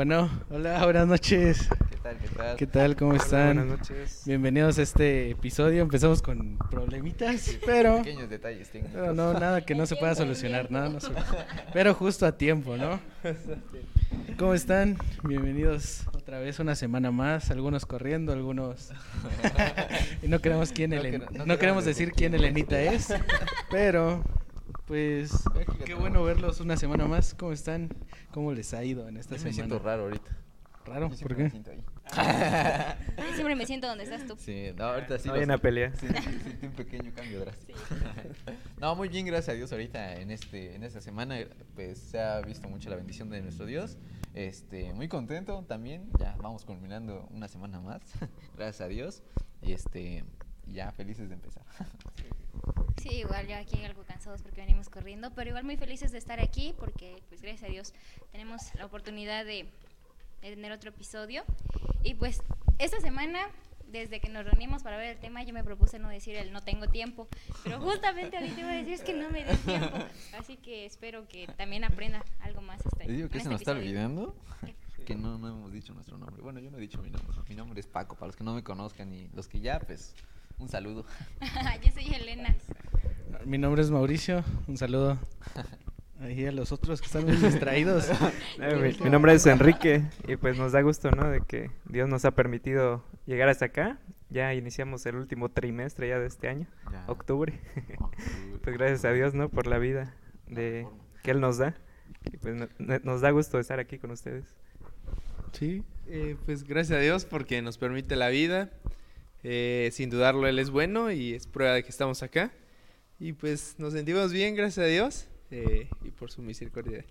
Bueno, hola, buenas noches. ¿Qué tal? ¿Qué tal? ¿Qué tal? ¿Cómo Hola, están? buenas noches. Bienvenidos a este episodio. Empezamos con problemitas, pero, Pequeños detalles técnicos. pero no, nada que no se pueda solucionar, nada, no se- pero justo a tiempo, ¿no? ¿Cómo están? Bienvenidos otra vez una semana más, algunos corriendo, algunos y no queremos quién No no no, queremos queremos decir quién Elenita es, pero pues qué bueno verlos una semana más. ¿Cómo están? ¿Cómo les ha ido en esta Yo me semana? siento raro ahorita. Raro, Yo ¿por siempre qué? me siento ahí. Yo siempre me siento donde estás tú. Sí, no, ahorita sí. No vayan a sentí. pelear. Sí, sí, sentí un pequeño cambio drástico. no, muy bien, gracias a Dios. Ahorita en este en esta semana pues se ha visto mucho la bendición de nuestro Dios. Este, muy contento también. Ya vamos culminando una semana más. gracias a Dios. Y este, ya felices de empezar. Sí, igual yo aquí algo cansados porque venimos corriendo, pero igual muy felices de estar aquí porque pues gracias a Dios tenemos la oportunidad de, de tener otro episodio. Y pues esta semana, desde que nos reunimos para ver el tema, yo me propuse no decir el no tengo tiempo, pero justamente ahorita iba a decir es que no me da tiempo. Así que espero que también aprenda algo más este, Les digo que se este nos está episodio. olvidando ¿Qué? que no, no hemos dicho nuestro nombre. Bueno, yo no he dicho mi nombre. Mi nombre es Paco, para los que no me conozcan y los que ya, pues, un saludo. yo soy Elena. Mi nombre es Mauricio, un saludo ahí a los otros que están muy distraídos. Eh, mi, nombre es Enrique y pues nos da gusto, ¿no? De que Dios nos ha permitido llegar hasta acá. Ya iniciamos el último trimestre ya de este año, Ya. octubre. Octubre. pues gracias a Dios, ¿no? Por la vida de que Él nos da. Y pues no- no- nos da gusto estar aquí con ustedes. Sí, Eh, pues gracias a Dios porque nos permite la vida. Eh, sin dudarlo, Él es bueno y es prueba de que estamos acá. Y pues nos sentimos bien, gracias a Dios, eh, y por su misericordia.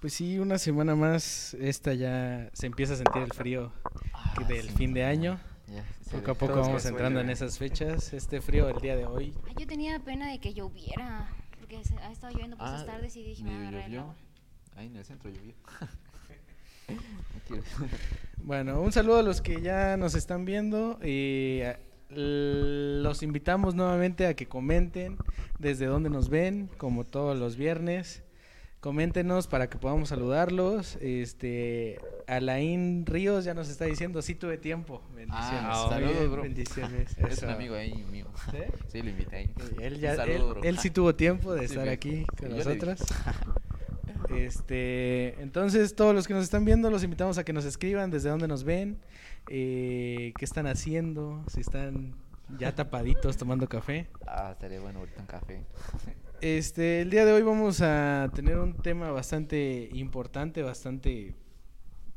pues sí, una semana más, esta ya se empieza a sentir el frío que Ah, del sí, fin de año. ya, Poco a poco Todos vamos entrando en esas fechas. Este frío el día de hoy. Ay, yo tenía pena de que lloviera, porque se- ha estado lloviendo por esas Ah, tardes y dije, me. Ahí en el centro llovió. Bueno, un saludo a los que ya nos están viendo y l- los invitamos nuevamente a que comenten desde donde nos ven, como todos los viernes. Coméntenos para que podamos saludarlos. Este, Alain Ríos ya nos está diciendo, sí tuve tiempo. Bendiciones. Ah, saludos, bro. Bendiciones. Es un amigo ahí mío. ¿Sí? Sí, lo invité ahí. Él, ya, saludo, él, bro. él sí tuvo tiempo de Sí, estar bien. aquí con nosotros. Este, entonces todos los que nos están viendo los invitamos a que nos escriban desde dónde nos ven, eh, qué están haciendo, si están ya tapaditos tomando café. Ah, estaría bueno ahorita un café. Este, el día de hoy vamos a tener un tema bastante importante, bastante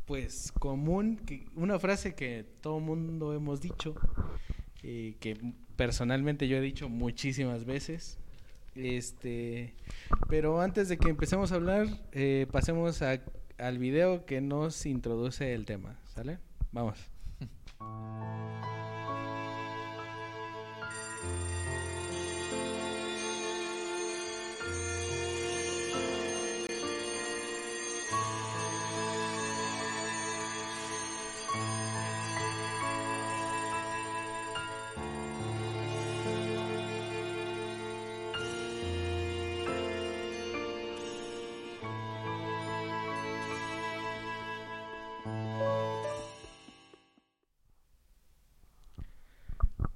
pues común, que, una frase que todo mundo hemos dicho, eh, que personalmente yo he dicho muchísimas veces. Este, pero antes de que empecemos a hablar, eh, pasemos al video que nos introduce el tema, ¿sale? Vamos.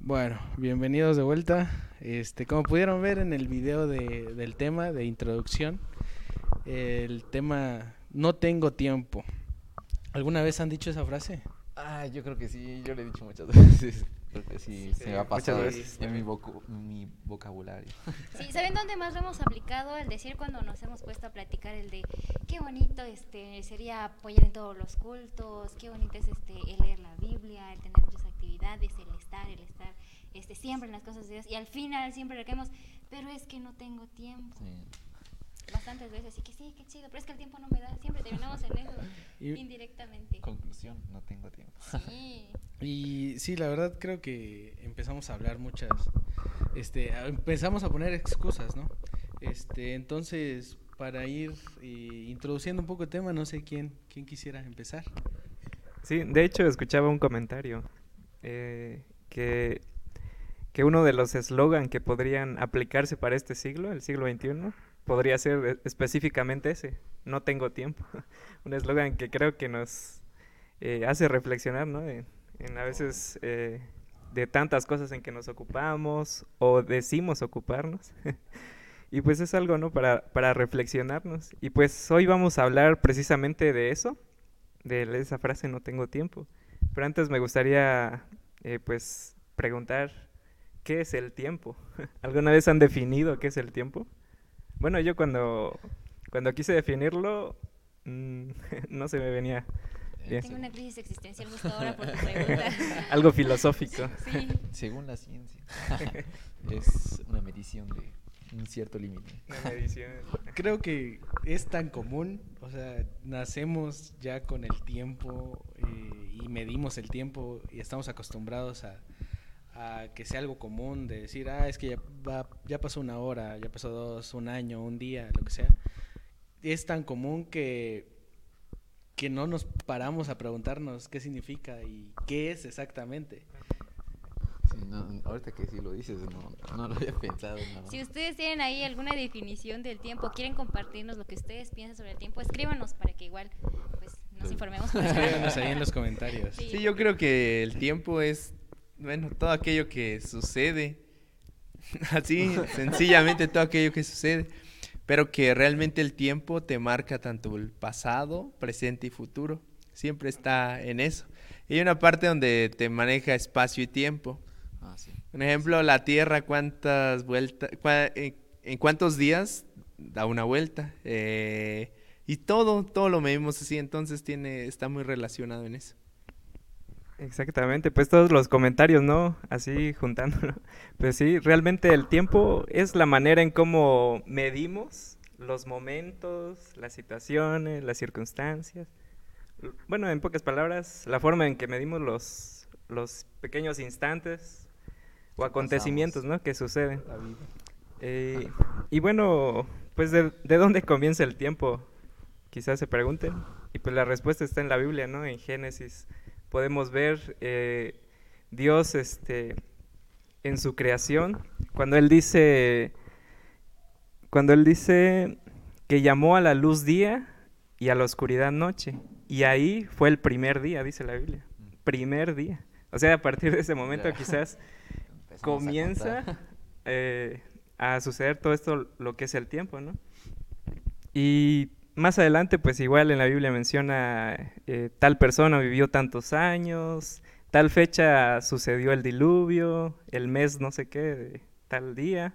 Bueno, bienvenidos de vuelta. Este, como pudieron ver en el video de- del tema de introducción, el tema no tengo tiempo. ¿Alguna vez han dicho esa frase? Ah, yo creo que sí, yo le he dicho muchas veces. Creo que sí, Sí, se me ha pasado veces. en mi, vocu- mi vocabulario. Sí, ¿saben dónde más lo hemos aplicado? El decir cuando nos hemos puesto a platicar el de qué bonito este sería apoyar en todos los cultos, qué bonito es este el leer la Biblia, el tener muchas actividades, el estar, el estar este siempre en las cosas de Dios y al final siempre recaemos, pero es que no tengo tiempo. Sí. Bastantes veces, así que sí, qué chido, pero es que el tiempo no me da, siempre terminamos en eso Y- indirectamente. Conclusión, no tengo tiempo. Sí. Y sí, la verdad creo que empezamos a hablar muchas, este, empezamos a poner excusas, ¿no? Este, entonces, para ir eh, introduciendo un poco el tema, no sé quién, quién quisiera empezar. Sí, de hecho escuchaba un comentario eh, que, que uno de los eslogan que podrían aplicarse para este siglo, el siglo XXI, podría ser e- específicamente ese. no tengo tiempo. Un eslogan que creo que nos eh, hace reflexionar, ¿no? En, en a veces eh, de tantas cosas en que nos ocupamos o decimos ocuparnos. y pues es algo, ¿no? Para, para reflexionarnos. Y pues hoy vamos a hablar precisamente de eso, de esa frase no tengo tiempo. Pero antes me gustaría, eh, pues, preguntar, ¿qué es el tiempo? ¿Alguna vez han definido qué es el tiempo? Bueno, yo cuando, cuando quise definirlo, mm, no se me venía bien. Tengo una crisis existencial justo ahora por tu pregunta. Algo filosófico. Sí. Según la ciencia, es una medición de un cierto límite. Creo que es tan común, o sea, nacemos ya con el tiempo eh, y medimos el tiempo y estamos acostumbrados a, a que sea algo común de decir, ah, es que ya, va, ya pasó una hora, ya pasó dos, un año, un día, lo que sea. Es tan común que, que no nos paramos a preguntarnos qué significa y qué es exactamente. No, ahorita que sí lo dices, no, no lo había pensado. no. Si ustedes tienen ahí alguna definición del tiempo, quieren compartirnos lo que ustedes piensan sobre el tiempo, escríbanos para que igual pues, nos informemos. Escríbanos ahí en los comentarios. Sí. Sí, yo creo que el tiempo es, bueno, todo aquello que sucede. Así, sencillamente todo aquello que sucede. Pero que realmente el tiempo te marca tanto el pasado, presente y futuro. Siempre está en eso. Y hay una parte donde te maneja espacio y tiempo. Ah, sí. Un ejemplo, la Tierra, ¿cuántas vueltas, cua- en, en cuántos días da una vuelta? Eh, y todo, todo lo medimos así, entonces tiene, está muy relacionado en eso. Exactamente, pues todos los comentarios, ¿no? Así juntándolo. Pues sí, realmente el tiempo es la manera en cómo medimos los momentos, las situaciones, las circunstancias. Bueno, en pocas palabras, la forma en que medimos los, los pequeños instantes o acontecimientos. ¿no? Que suceden. Eh, y bueno, pues de, ¿de dónde comienza el tiempo? Quizás se pregunten. Y pues la respuesta está en la Biblia, ¿no? En Génesis podemos ver eh, Dios este, en su creación, cuando Él dice, cuando Él dice que llamó a la luz día y a la oscuridad noche. Y ahí fue el primer día, dice la Biblia. Primer día. O sea, a partir de ese momento quizás A comienza eh, a suceder todo esto, lo que es el tiempo, ¿no? Y más adelante, pues igual en la Biblia menciona eh, tal persona vivió tantos años, tal fecha sucedió el diluvio, el mes no sé qué, de tal día.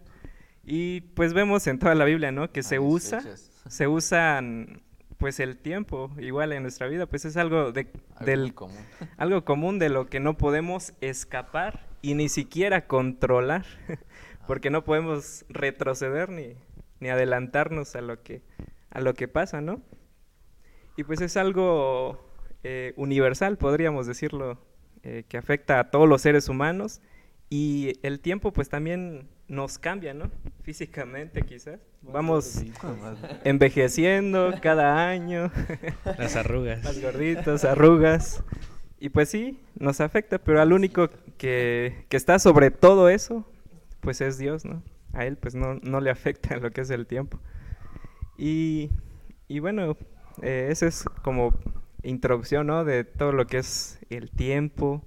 Y pues vemos en toda la Biblia, ¿no? Que se Ah, usa, fechas. se usan pues el tiempo, igual en nuestra vida, pues es algo de, Algo del común. algo común de lo que no podemos escapar y ni siquiera controlar, porque no podemos retroceder ni, ni adelantarnos a lo que a lo que pasa, ¿no? Y pues es algo eh, universal, podríamos decirlo, eh, que afecta a todos los seres humanos y el tiempo pues también nos cambia, ¿no? Físicamente quizás. Vamos envejeciendo cada año. Las arrugas. Las gorditas, arrugas. Y pues sí, nos afecta, pero al único que, que está sobre todo eso, pues es Dios, ¿no? A él pues no, no le afecta lo que es el tiempo. Y, y bueno, eh, esa es como introducción, ¿no? De todo lo que es el tiempo.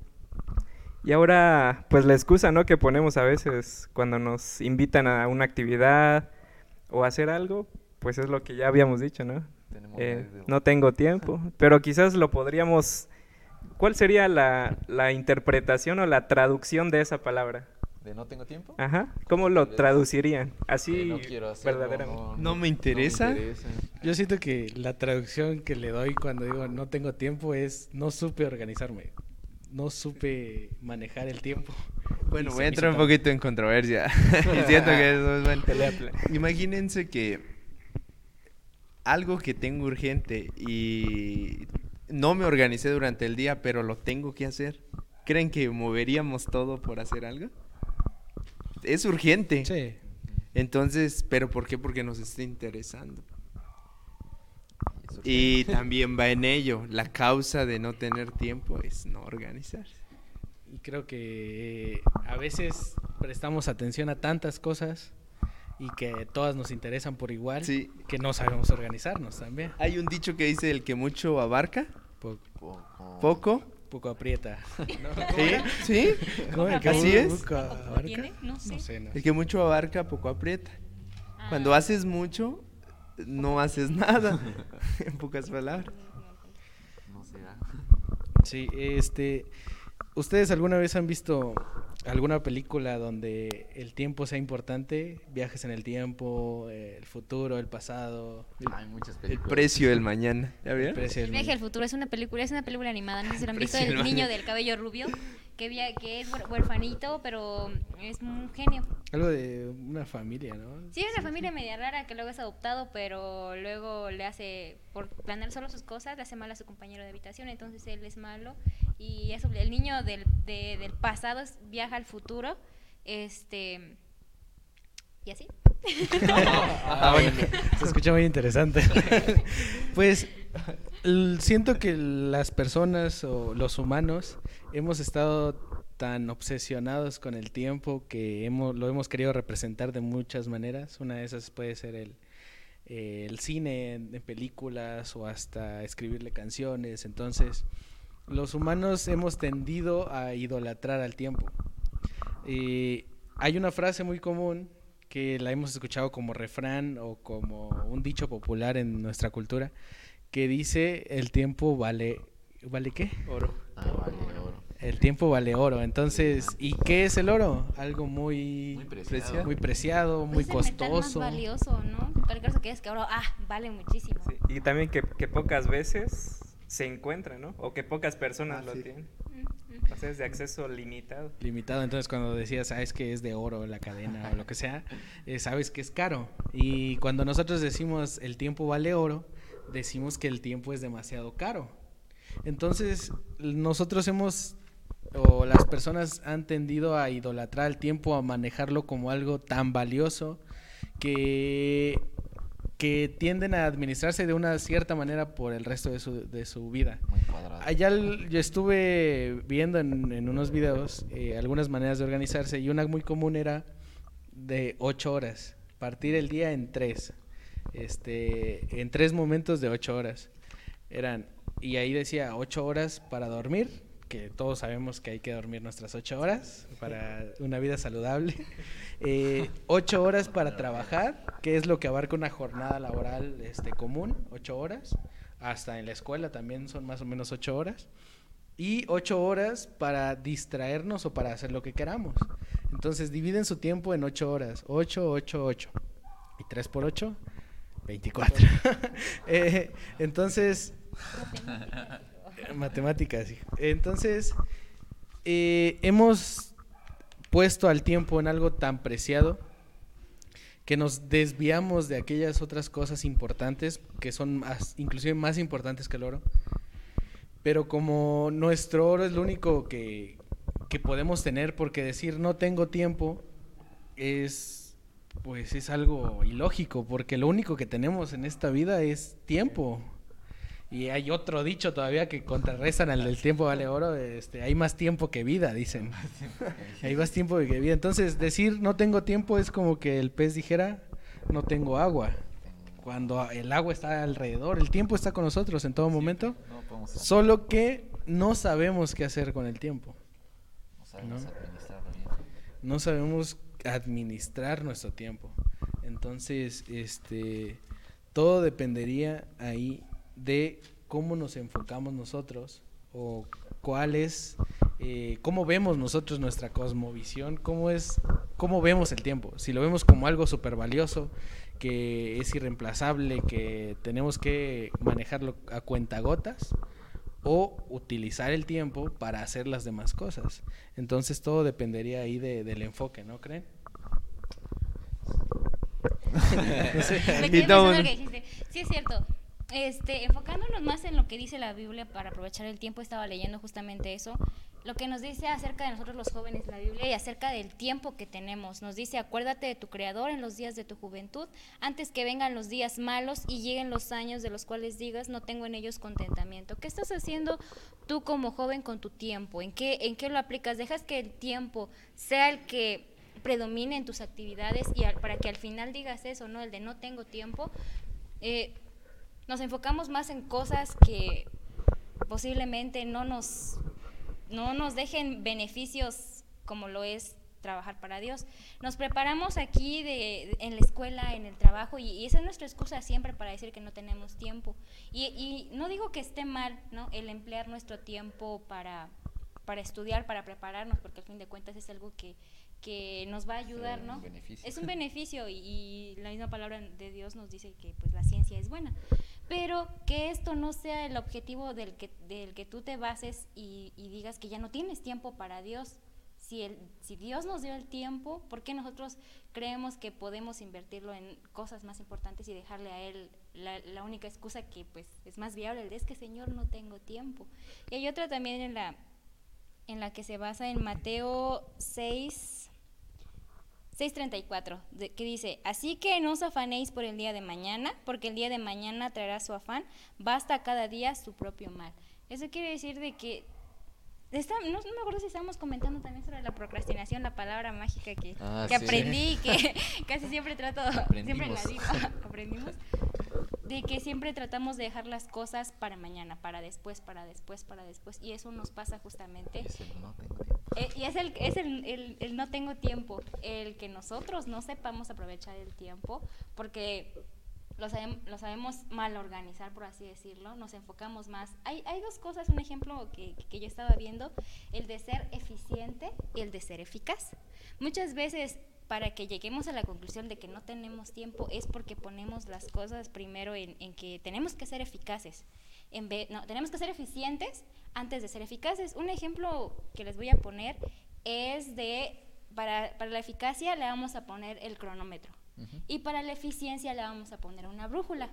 Y ahora, pues la excusa, ¿no? Que ponemos a veces cuando nos invitan a una actividad o a hacer algo, pues es lo que ya habíamos dicho, ¿no? Eh, no tengo tiempo, pero quizás lo podríamos... ¿Cuál sería la, la interpretación o la traducción de esa palabra? ¿De no tengo tiempo? Ajá, ¿cómo lo traducirían? Así no quiero hacerlo, verdaderamente. No me interesa. interesa. Yo siento que la traducción que le doy cuando digo no tengo tiempo es no supe organizarme. No supe manejar el tiempo. Bueno, voy a entrar un poquito en controversia. y siento que eso es bueno. Imagínense que algo que tengo urgente y no me organicé durante el día, pero lo tengo que hacer. ¿Creen que moveríamos todo por hacer algo? Es urgente. Sí. Entonces, ¿pero por qué? Porque nos está interesando. Y también va en ello. La causa de no tener tiempo es no organizarse. Y creo que eh, a veces prestamos atención a tantas cosas y que todas nos interesan por igual, Sí. que no sabemos organizarnos también. Hay un dicho que dice el que mucho abarca, Po- Poco. poco. poco aprieta. ¿Sí? ¿Sí? ¿Cómo el que Así poco es. abarca? ¿Tiene? No sé. No sé, no El que mucho abarca, poco aprieta. Cuando Ah. haces mucho, no haces nada. en pocas palabras. No será. Sí, este, ¿ustedes alguna vez han visto alguna película donde el tiempo sea importante? Viajes en el tiempo, eh, el futuro, el pasado. Hay muchas El películas. precio del mañana. ¿Ya el precio El del viaje al futuro es una película, es una película animada, no sé si lo han visto, el del niño del cabello rubio, que, via- que es huer- huerfanito, pero es un genio. Algo de una familia, ¿no? Sí, es una familia media rara que luego es adoptado, pero luego le hace, por planear solo sus cosas, le hace mal a su compañero de habitación, entonces él es malo. Y eso, el niño del, de- del pasado es- viaja al futuro, este... ¿Y así? Ah, bueno, se escucha muy interesante. pues siento que las personas o los humanos hemos estado tan obsesionados con el tiempo que hemos, lo hemos querido representar de muchas maneras. Una de esas puede ser el, eh, cine, en, películas o hasta escribirle canciones. Entonces, los humanos hemos tendido a idolatrar al tiempo. Hay una frase muy común que la hemos escuchado como refrán o como un dicho popular en nuestra cultura que dice el tiempo vale ¿vale qué? Oro. Ah, vale, oro. El tiempo vale oro. Entonces, ¿y qué es el oro? Algo muy Muy preciado. preciado. muy preciado, muy Pues más costoso. valioso, ¿no? Tal caso que es que ahora, ah, vale muchísimo. Sí, Y también que, que pocas veces se encuentra, ¿no? O que pocas personas Ah, lo sí. tienen. O sea, es de acceso limitado. limitado. Entonces, cuando decías, sabes que es de oro la cadena o lo que sea, eh, sabes que es caro. Y cuando nosotros decimos el tiempo vale oro, decimos que el tiempo es demasiado caro. Entonces, nosotros hemos, o las personas han tendido a idolatrar el tiempo, a manejarlo como algo tan valioso que, que tienden a administrarse de una cierta manera por el resto de su, de su vida. Muy cuadrado. Allá yo estuve viendo en, en unos videos eh, algunas maneras de organizarse y una muy común era de ocho horas, partir el día en tres, este, en tres momentos de ocho horas. Eran, y ahí decía ocho horas para dormir, que todos sabemos que hay que dormir nuestras ocho horas para una vida saludable. Eh, ocho horas para trabajar, que es lo que abarca una jornada laboral este, común, ocho horas. Hasta en la escuela también son más o menos ocho horas. Y ocho horas para distraernos o para hacer lo que queramos. Entonces dividen su tiempo en ocho horas. Ocho, ocho, ocho. Y tres por ocho, 24. Eh, entonces, matemáticas. hijo. Entonces, eh, hemos puesto al tiempo en algo tan preciado que nos desviamos de aquellas otras cosas importantes que son más, inclusive más importantes que el oro. Pero como nuestro oro es lo único que, que podemos tener, porque decir no tengo tiempo es pues es algo ilógico, porque lo único que tenemos en esta vida es tiempo. Y hay otro dicho todavía que contrarrestan al del tiempo vale oro, este, hay más tiempo que vida, dicen. hay más tiempo que vida. Entonces, decir no tengo tiempo es como que el pez dijera no tengo agua. Cuando el agua está alrededor, el tiempo está con nosotros en todo momento, No solo que no sabemos qué hacer con el tiempo. no sabemos ¿no? administrarlo bien. no sabemos administrar nuestro tiempo. Entonces, este, todo dependería ahí de cómo nos enfocamos nosotros o cuál es, eh, cómo vemos nosotros nuestra cosmovisión, cómo es, cómo vemos el tiempo. Si lo vemos como algo súper valioso, que es irreemplazable, que tenemos que manejarlo a cuentagotas, o utilizar el tiempo para hacer las demás cosas. Entonces todo dependería ahí de- del enfoque, ¿no creen? Y todo- que dijiste. Sí, es cierto. Este, enfocándonos más en lo que dice la Biblia para aprovechar el tiempo, estaba leyendo justamente eso. Lo que nos dice acerca de nosotros los jóvenes la Biblia y acerca del tiempo que tenemos. Nos dice, acuérdate de tu Creador en los días de tu juventud, antes que vengan los días malos y lleguen los años de los cuales digas, no tengo en ellos contentamiento. ¿Qué estás haciendo tú como joven con tu tiempo? ¿En qué, en qué lo aplicas? ¿Dejas que el tiempo sea el que predomine en tus actividades y para que al final digas eso, ¿no? El de no tengo tiempo. Eh, nos enfocamos más en cosas que posiblemente no nos, no nos dejen beneficios como lo es trabajar para Dios. Nos preparamos aquí de, en la escuela, en el trabajo, y, esa es nuestra excusa siempre para decir que no tenemos tiempo. Y, y, no digo que esté mal, ¿no? El emplear nuestro tiempo para, para estudiar, para prepararnos, porque al fin de cuentas es algo que, que nos va a ayudar, ¿no? Es un beneficio y, y, la misma palabra de Dios nos dice que pues la ciencia es buena. Pero que esto no sea el objetivo del que, del que tú te bases y, y digas que ya no tienes tiempo para Dios, si, el, si Dios nos dio el tiempo, ¿por qué nosotros creemos que podemos invertirlo en cosas más importantes y dejarle a Él la, única excusa que pues es más viable? Es que Señor no tengo tiempo. Y hay otra también en la, en la que se basa en Mateo 6, 6.34, que dice, así que no os afanéis por el día de mañana, porque el día de mañana traerá su afán, basta cada día su propio mal. Eso quiere decir de que no, me acuerdo si estábamos comentando también sobre la procrastinación, la palabra mágica que, ah, que aprendí y que casi siempre trato, siempre la digo, aprendimos, de que siempre tratamos de dejar las cosas para mañana, para después, para después, para después, y eso nos pasa justamente. Eh, y es, el, es el, el, no tengo tiempo, el que nosotros no sepamos aprovechar el tiempo, porque lo, lo, sabemos mal organizar, por así decirlo, nos enfocamos más. Hay, hay dos cosas, un ejemplo que, que, yo estaba viendo, el de ser eficiente y el de ser eficaz. Muchas veces para que lleguemos a la conclusión de que no tenemos tiempo es porque ponemos las cosas primero en, en que tenemos que ser eficaces. En vez, no, tenemos que ser eficientes antes de ser eficaces. Un ejemplo que les voy a poner es de, para, para la eficacia le vamos a poner el cronómetro. Y para la eficiencia le vamos a poner una brújula.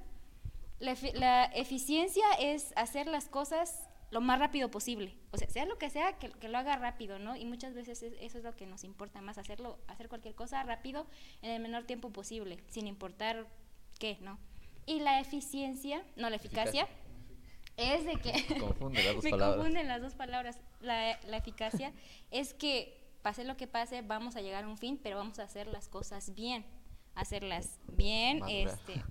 La, eficiencia es hacer las cosas lo más rápido posible. O sea, sea lo que sea, que, lo haga rápido, ¿no? Y muchas veces eso es lo que nos importa más, hacerlo, hacer cualquier cosa rápido en el menor tiempo posible, sin importar qué, ¿no? Y la eficiencia, no, la eficacia, es de que... Confunde las dos me palabras. confunden las dos palabras. La, la eficacia es que pase lo que pase, vamos a llegar a un fin, pero vamos a hacer las cosas bien hacerlas bien, este,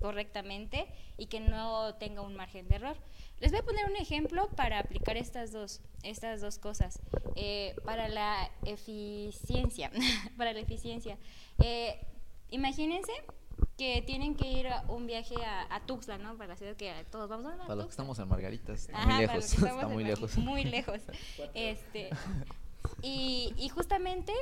correctamente y que no tenga un margen de error. Les voy a poner un ejemplo para aplicar estas dos, estas dos cosas. Eh, para la eficiencia, para la eficiencia. Eh, imagínense que tienen que ir a un viaje a, Tuxtla, ¿no? Para la ciudad que todos vamos a Para los que estamos en Margaritas, está muy lejos, está muy lejos. Muy lejos. este, y, y justamente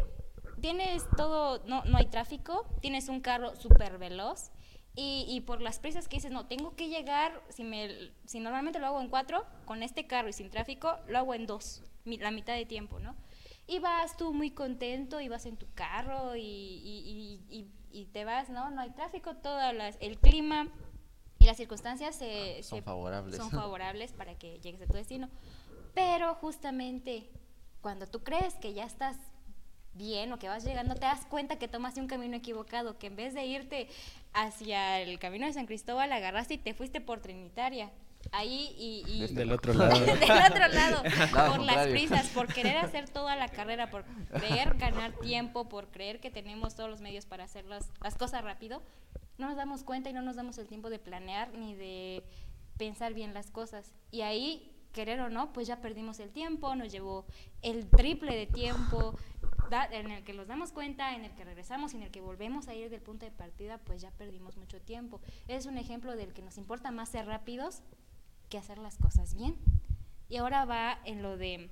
tienes todo, no, no hay tráfico, tienes un carro súper veloz y, y, por las prisas que dices, no, tengo que llegar, si, me, si normalmente lo hago en cuatro, con este carro y sin tráfico, lo hago en dos, la mitad de tiempo, ¿no? Y vas tú muy contento y vas en tu carro y, y, y te vas, ¿no? No hay tráfico, todo el clima y las circunstancias se, son, favorables. son favorables para que llegues a tu destino. Pero justamente cuando tú crees que ya estás bien o que vas llegando, te das cuenta que tomaste un camino equivocado, que en vez de irte hacia el camino de San Cristóbal, agarraste y te fuiste por Trinitaria. Ahí y... y del otro lado. del otro lado, por las prisas, por querer hacer toda la carrera, por creer ganar tiempo, por creer que tenemos todos los medios para hacer las, las cosas rápido, no nos damos cuenta y no nos damos el tiempo de planear ni de pensar bien las cosas. Y ahí querer o no, pues ya perdimos el tiempo, nos llevó el triple de tiempo, en el que nos damos cuenta, en el que regresamos y en el que volvemos a ir del punto de partida, pues ya perdimos mucho tiempo. Es un ejemplo del que nos importa más ser rápidos que hacer las cosas bien. Y ahora va en lo de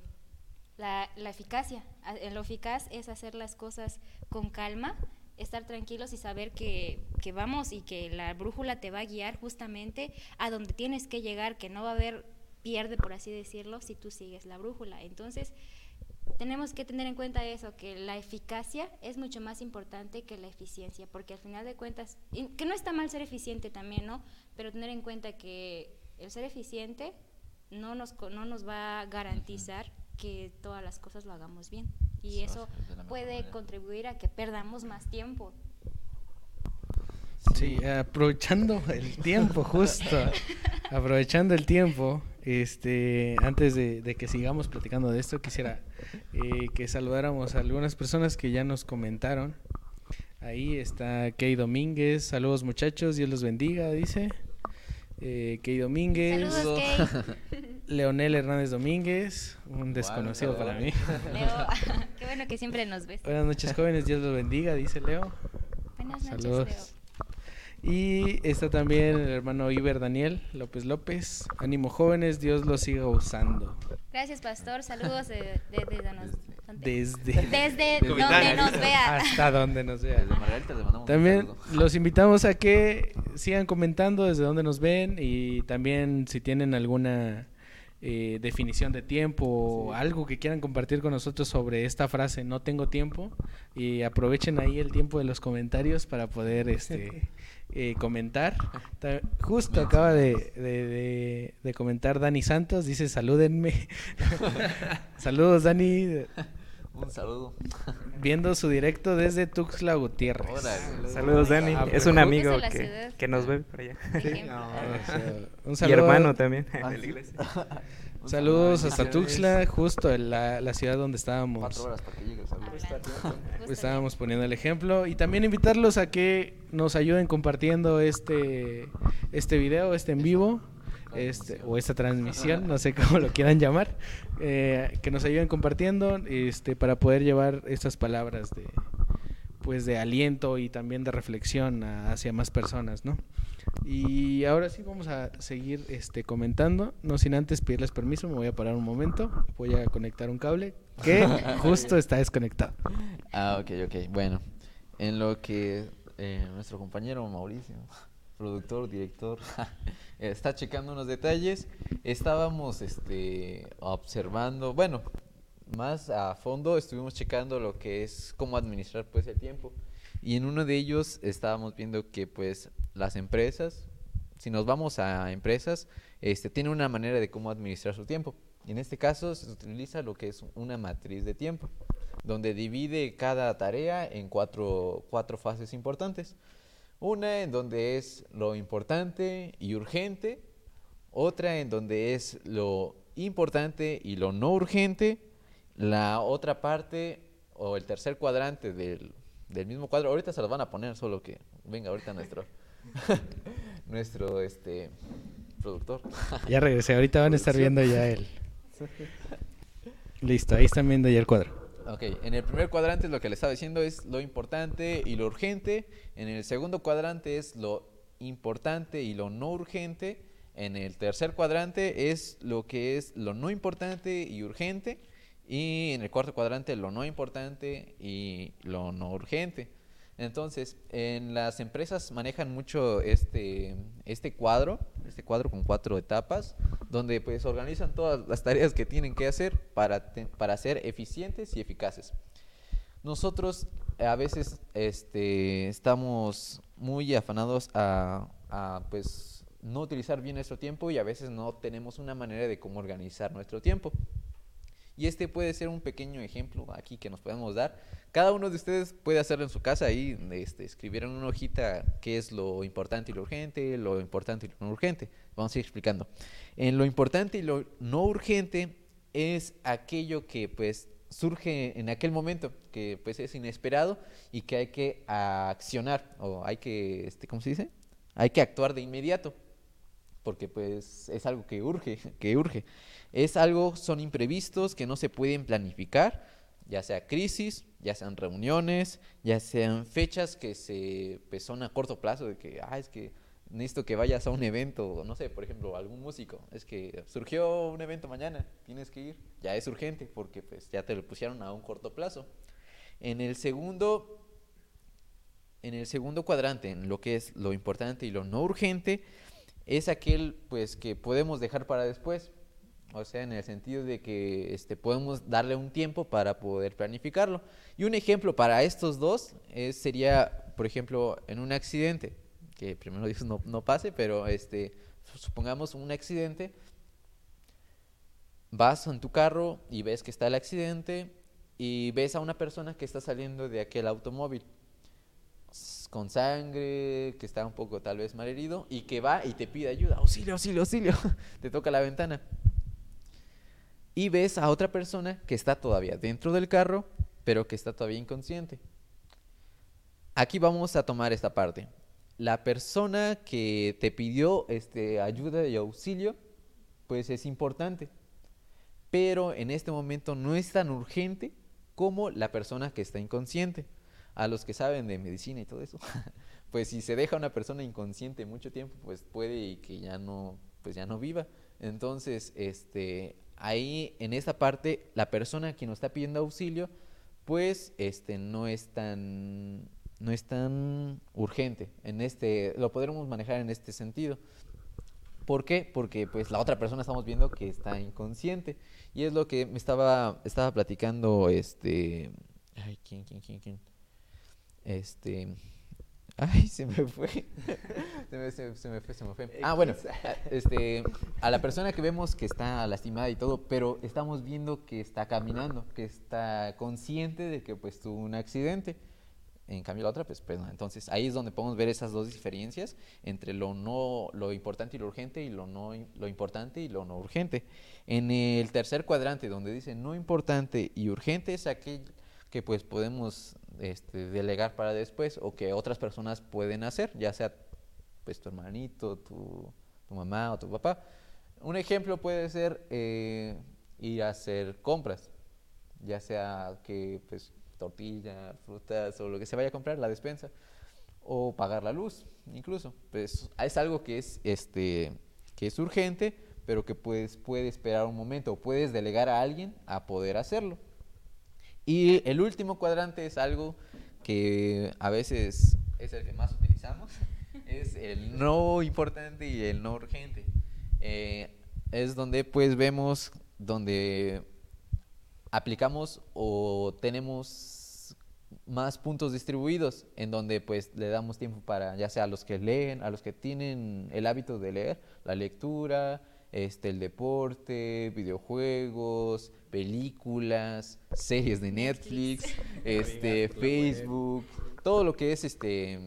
la, eficacia. En lo eficaz es hacer las cosas con calma, estar tranquilos y saber que, que, vamos y que la brújula te va a guiar justamente a donde tienes que llegar, que no va a haber pierde, por así decirlo, si tú sigues la brújula. Entonces, tenemos que tener en cuenta eso, que la eficacia es mucho más importante que la eficiencia, porque al final de cuentas, que no está mal ser eficiente también, ¿no? Pero tener en cuenta que el ser eficiente no nos, no nos va a garantizar que todas las cosas lo hagamos bien. Y eso puede contribuir a que perdamos más tiempo. Sí, aprovechando el tiempo, justo. aprovechando el tiempo. este, antes de, de que sigamos platicando de esto, quisiera eh, que saludáramos a algunas personas que ya nos comentaron. Ahí está Key Domínguez, saludos muchachos, Dios los bendiga, dice. Eh, Key Domínguez, Saludos, Kay. Leonel Hernández Domínguez, un desconocido para mí. Leo, qué bueno que siempre nos ves. Buenas noches jóvenes, Dios los bendiga, dice Leo. Buenas noches, Saludos. Leo. Y está también el hermano Iber Daniel López López. Ánimo jóvenes, Dios los siga usando. Gracias, pastor. Saludos de, de- de- de Desde desde donde nos vea. hasta donde nos vea. Desde Margarita les mandamos un También los invitamos a que sigan comentando desde donde nos ven y también si tienen alguna eh, definición de tiempo o algo que quieran compartir con nosotros sobre esta frase no tengo tiempo y aprovechen ahí el tiempo de los comentarios para poder este eh, comentar. Ta- Justo acaba de, de- de- de comentar Dani Santos, dice salúdenme. Saludos Dani, Un saludo. viendo su directo desde Tuxtla Gutiérrez. Órale. Saludos, Dani. Ah, es un amigo que, que nos ve por allá. O sea, un Y saludo- hermano también Ah, de la sí. iglesia. Un Saludos saludo, hasta. Tuxtla, justo en la, la ciudad donde estábamos. Cuatro horas para que llegue el saludo. Hablando. Justo Estábamos poniendo el ejemplo y también invitarlos a que nos ayuden compartiendo este este video, este en vivo, este o esta transmisión, no sé cómo lo quieran llamar, eh, que nos ayuden compartiendo, este para poder llevar estas palabras de pues de aliento y también de reflexión a- hacia más personas, ¿no? Y ahora sí vamos a seguir este comentando, no sin antes pedirles permiso, me voy a parar un momento, voy a conectar un cable que justo está desconectado. Ah, ok, ok. Bueno, en lo que eh, nuestro compañero Mauricio, productor, director, está checando unos detalles, estábamos este, observando, bueno, más a fondo estuvimos checando lo que es cómo administrar pues el tiempo. Y en uno de ellos estábamos viendo que pues las empresas, si nos vamos a empresas, este, tienen una manera de cómo administrar su tiempo. En este caso se utiliza lo que es una matriz de tiempo, donde divide cada tarea en cuatro, cuatro fases importantes. Una en donde es lo importante y urgente, otra en donde es lo importante y lo no urgente, la otra parte o el tercer cuadrante del, del mismo cuadro, ahorita se los van a poner, solo que venga ahorita nuestro, nuestro este, productor. Ya regresé, ahorita van a estar viendo ya el... Listo, ahí están viendo ya el cuadro. Ok, en el primer cuadrante lo que le estaba diciendo es lo importante y lo urgente. En el segundo cuadrante es lo importante y lo no urgente. En el tercer cuadrante es lo que es lo no importante y urgente. Y en el cuarto cuadrante lo no importante y lo no urgente. Entonces, en las empresas manejan mucho este, este cuadro, este cuadro con cuatro etapas, donde pues organizan todas las tareas que tienen que hacer para, para ser eficientes y eficaces. Nosotros a veces este, estamos muy afanados a, a, pues, no utilizar bien nuestro tiempo y a veces no tenemos una manera de cómo organizar nuestro tiempo. Y este puede ser un pequeño ejemplo aquí que nos podemos dar. Cada uno de ustedes puede hacerlo en su casa ahí, este, escribir en una hojita qué es lo importante y lo urgente, lo importante y lo no urgente. Vamos a ir explicando. En lo importante y lo no urgente es aquello que pues surge en aquel momento, que pues es inesperado y que hay que accionar o hay que, este, ¿cómo se dice? Hay que actuar de inmediato porque pues es algo que urge, que urge. Es algo, son imprevistos que no se pueden planificar, ya sea crisis, ya sean reuniones, ya sean fechas que se pues, son a corto plazo, de que, ah, es que necesito que vayas a un evento, no sé, por ejemplo, algún músico, es que surgió un evento mañana, tienes que ir, ya es urgente porque pues ya te lo pusieron a un corto plazo. En el segundo, en el segundo cuadrante, en lo que es lo importante y lo no urgente, es aquel pues que podemos dejar para después. O sea, en el sentido de que este, podemos darle un tiempo para poder planificarlo. Y un ejemplo para estos dos es- sería, por ejemplo, en un accidente, que primero Dios no, no pase, pero este, supongamos un accidente, vas en tu carro y ves que está el accidente y ves a una persona que está saliendo de aquel automóvil. Con sangre, que está un poco tal vez malherido y que va y te pide ayuda, auxilio, auxilio, auxilio, te toca la ventana. Y ves a otra persona que está todavía dentro del carro, pero que está todavía inconsciente. Aquí vamos a tomar esta parte. La persona que te pidió este, ayuda y auxilio, pues es importante. Pero en este momento no es tan urgente como la persona que está inconsciente. A los que saben de medicina y todo eso, pues si se deja una persona inconsciente mucho tiempo, pues puede que ya no, pues ya no viva. Entonces, este, ahí en esta parte, la persona que nos está pidiendo auxilio, pues este, no es tan no es tan urgente. En este, lo podremos manejar en este sentido. ¿Por qué? Porque pues la otra persona estamos viendo que está inconsciente. Y es lo que me estaba, estaba platicando este. Ay, ¿quién, quién, quién, quién? Este. Ay, se me fue. se, me, se, me fue, se me fue. Ah, bueno, este, a la persona que vemos que está lastimada y todo, pero estamos viendo que está caminando, que está consciente de que pues tuvo un accidente. En cambio la otra, pues, pues Entonces ahí es donde podemos ver esas dos diferencias entre lo no, lo importante y lo urgente y lo no, lo importante y lo no urgente. En el tercer cuadrante donde dice no importante y urgente es aquel que pues podemos este, delegar para después o que otras personas pueden hacer, ya sea pues tu hermanito, tu, mamá o tu papá. Un ejemplo puede ser eh, ir a hacer compras, ya sea que pues tortilla, frutas o lo que se vaya a comprar, la despensa, o pagar la luz, incluso. Pues es algo que es, este, que es urgente, pero que puedes, puede esperar un momento, o puedes delegar a alguien a poder hacerlo. Y el último cuadrante es algo que a veces es el que más utilizamos, es el no importante y el no urgente. Eh, es donde pues vemos donde aplicamos o tenemos más puntos distribuidos en donde pues le damos tiempo para ya sea a los que leen, a los que tienen el hábito de leer, la lectura, este el deporte, videojuegos, películas, series de Netflix, este Facebook, todo lo que es este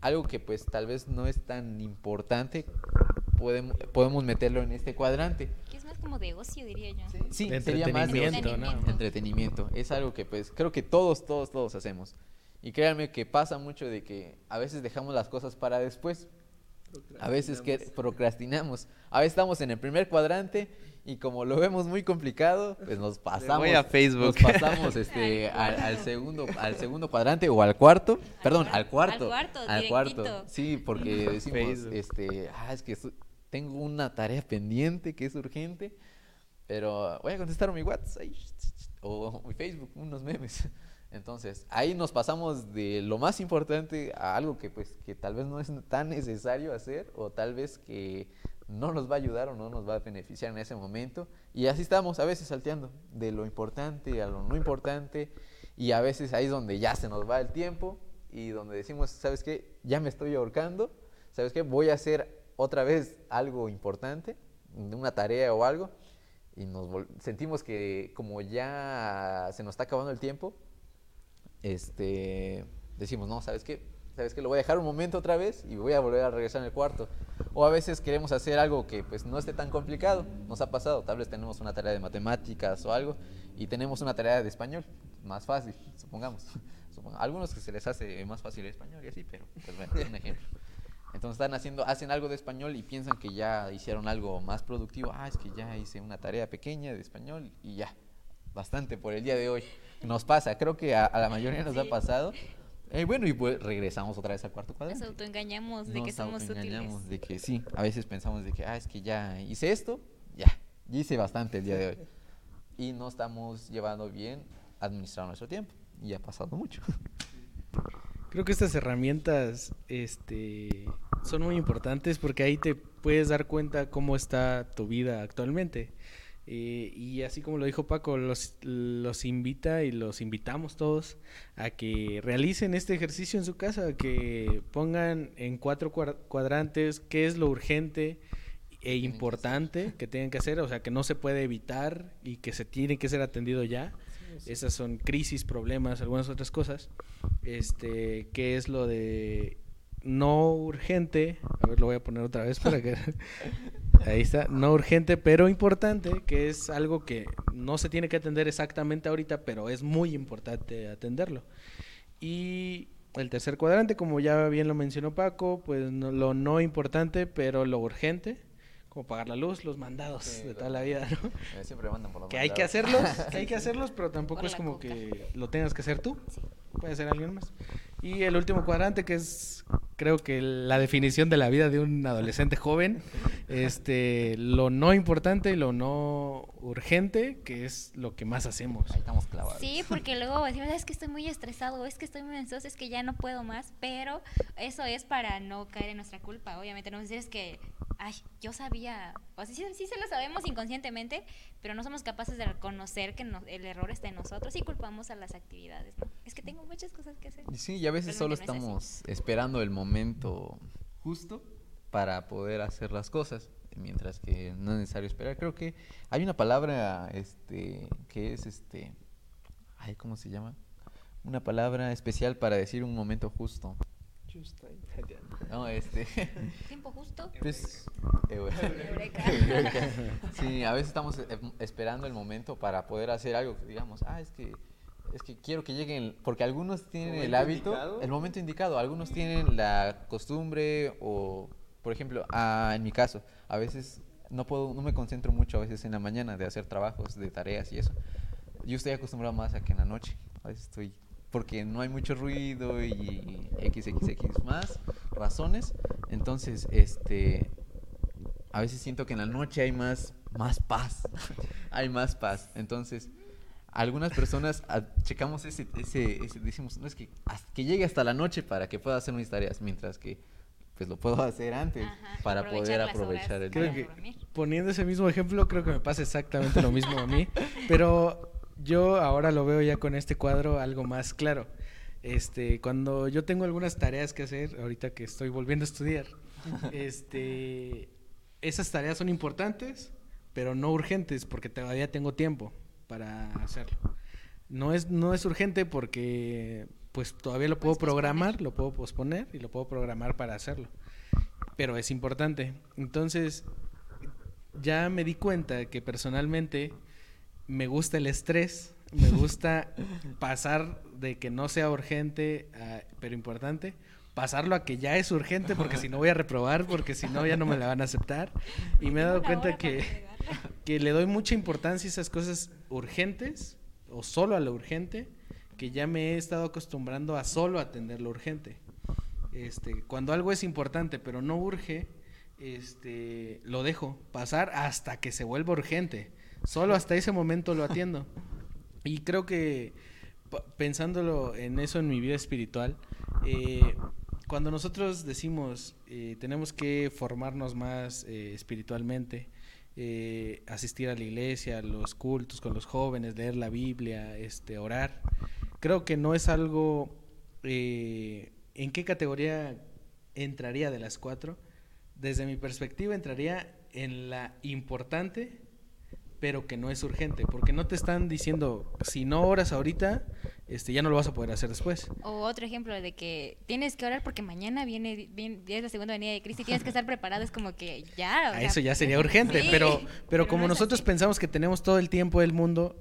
algo que pues tal vez no es tan importante podemos, podemos meterlo en este cuadrante como de ocio, diría yo. Sí, sería más de entretenimiento, entretenimiento. Es algo que pues creo que todos, todos, todos hacemos. Y créanme que pasa mucho de que a veces dejamos las cosas para después. A veces que procrastinamos. A veces estamos en el primer cuadrante y como lo vemos muy complicado, pues nos pasamos a Facebook. Nos pasamos este al, segundo al segundo cuadrante o al cuarto, perdón, al cuarto. Al cuarto, al cuarto. Sí, porque decimos este, ah, es que tengo una tarea pendiente que es urgente, pero voy a contestar mi WhatsApp o mi Facebook, unos memes. Entonces, ahí nos pasamos de lo más importante a algo que pues que tal vez no es tan necesario hacer o tal vez que no nos va a ayudar o no nos va a beneficiar en ese momento y así estamos a veces salteando de lo importante a lo no importante y a veces ahí es donde ya se nos va el tiempo y donde decimos, ¿sabes qué? Ya me estoy ahorcando, ¿sabes qué? Voy a hacer otra vez algo importante, una tarea o algo, y nos sentimos que como ya se nos está acabando el tiempo, este, decimos, no, ¿sabes qué? ¿Sabes qué? Lo voy a dejar un momento otra vez y voy a volver a regresar en el cuarto. O a veces queremos hacer algo que pues no esté tan complicado. Nos ha pasado, tal vez tenemos una tarea de matemáticas o algo y tenemos una tarea de español, más fácil, supongamos. Algunos que se les hace más fácil el español y así, pero pues bueno, es un ejemplo. Entonces están haciendo, hacen algo de español y piensan que ya hicieron algo más productivo. Ah, es que ya hice una tarea pequeña de español y ya. Bastante por el día de hoy. Nos pasa, creo que a, la mayoría nos ha pasado. Eh, bueno, y pues regresamos otra vez al cuarto cuadrante. Nos autoengañamos de que somos útiles. de que sí, a veces pensamos de que, ah, es que ya hice esto, ya, ya hice bastante el día de hoy. Y no estamos llevando bien administrar nuestro tiempo. Y ha pasado mucho. Creo que estas herramientas este, son muy importantes porque ahí te puedes dar cuenta cómo está tu vida actualmente. Eh, y así como lo dijo Paco, los, los invita y los invitamos todos a que realicen este ejercicio en su casa, que pongan en cuatro cuadrantes qué es lo urgente e importante que tienen que hacer, o sea, que no se puede evitar y que se tiene que ser atendido ya. Esas son crisis, problemas, algunas otras cosas. Este, que es lo de no urgente, a ver, lo voy a poner otra vez para que ahí está, no urgente, pero importante, que es algo que no se tiene que atender exactamente ahorita, pero es muy importante atenderlo. Y el tercer cuadrante, como ya bien lo mencionó Paco, pues no- lo no importante, pero lo urgente, como pagar la luz, los mandados Sí, de lo- toda la vida, ¿no? Eh, Siempre mandan por los Que hay que hacerlos, que hay que hacerlos, pero tampoco Por es como coca. que lo tengas que hacer tú. Sí. Puede ser alguien más. Y el último cuadrante, que es creo que la definición de la vida de un adolescente joven, este, lo no importante y lo no urgente, que es lo que más hacemos. Ahí estamos clavados. Sí, porque luego decimos, es que estoy muy estresado, es que estoy muy ansioso, es que ya no puedo más, pero eso es para no caer en nuestra culpa, obviamente. No decir es que, ay, yo sabía, o sea, sí, sí se lo sabemos inconscientemente, pero no somos capaces de reconocer que no- el error está en nosotros y culpamos a las actividades, ¿no? Es que tengo muchas cosas que hacer. Sí, y a veces solo es estamos esperando el momento justo para poder hacer las cosas, mientras que no es necesario esperar. Creo que hay una palabra este que es este ay, ¿cómo se llama? Una palabra especial para decir un momento justo. No, este Tiempo justo. pues. Eureka. Sí, a veces estamos eh, esperando el momento para poder hacer algo que digamos, ah, es que es que quiero que lleguen, porque algunos tienen el ¿Momento hábito, indicado? el momento indicado, algunos tienen la costumbre o, por ejemplo, ah, en mi caso, a veces no puedo, no me concentro mucho a veces en la mañana de hacer trabajos, de tareas y eso. Yo estoy acostumbrado más a que en la noche, a veces estoy, porque no hay mucho ruido y XXX más razones, entonces, este, a veces siento que en la noche hay más, más paz. hay más paz. Entonces, algunas personas ah, checamos ese, ese, ese- decimos, no es que, hasta que llegue hasta la noche para que pueda hacer mis tareas, mientras que pues lo puedo hacer antes Ajá, para aprovechar poder aprovechar el Creo que poniendo ese mismo ejemplo, creo que me pasa exactamente lo mismo a mí. Pero yo ahora lo veo ya con este cuadro algo más claro. Este, cuando yo tengo algunas tareas que hacer, ahorita que estoy volviendo a estudiar, este, esas tareas son importantes, pero no urgentes, porque todavía tengo tiempo para hacerlo. No es, no es urgente porque pues todavía lo puedo posponer. programar, lo puedo posponer y lo puedo programar para hacerlo. Pero es importante. Entonces, ya me di cuenta que personalmente me gusta el estrés, me gusta pasar de que no sea urgente, a- pero importante, pasarlo a que ya es urgente porque si no voy a reprobar, porque si no ya no me la van a aceptar. Y me he dado cuenta que. que le doy mucha importancia a esas cosas urgentes o solo a lo urgente, que ya me he estado acostumbrando a solo atender lo urgente. Este, cuando algo es importante pero no urge, este, lo dejo pasar hasta que se vuelva urgente. Solo hasta ese momento lo atiendo. Y creo que pensándolo en eso en mi vida espiritual, eh, cuando nosotros decimos eh, tenemos que formarnos más eh, espiritualmente, eh, asistir a la iglesia, a los cultos con los jóvenes, leer la Biblia, este, orar, creo que no es algo eh, en qué categoría entraría de las cuatro. Desde mi perspectiva entraría en la importante, pero que no es urgente, porque no te están diciendo si no oras ahorita, este, ya no lo vas a poder hacer después. O otro ejemplo de que tienes que orar porque mañana viene, viene es la segunda venida de Cristo y tienes que estar preparado. Es como que ya. o A sea, eso ya sería urgente, sí, pero, pero como no nosotros así. pensamos que tenemos todo el tiempo del mundo,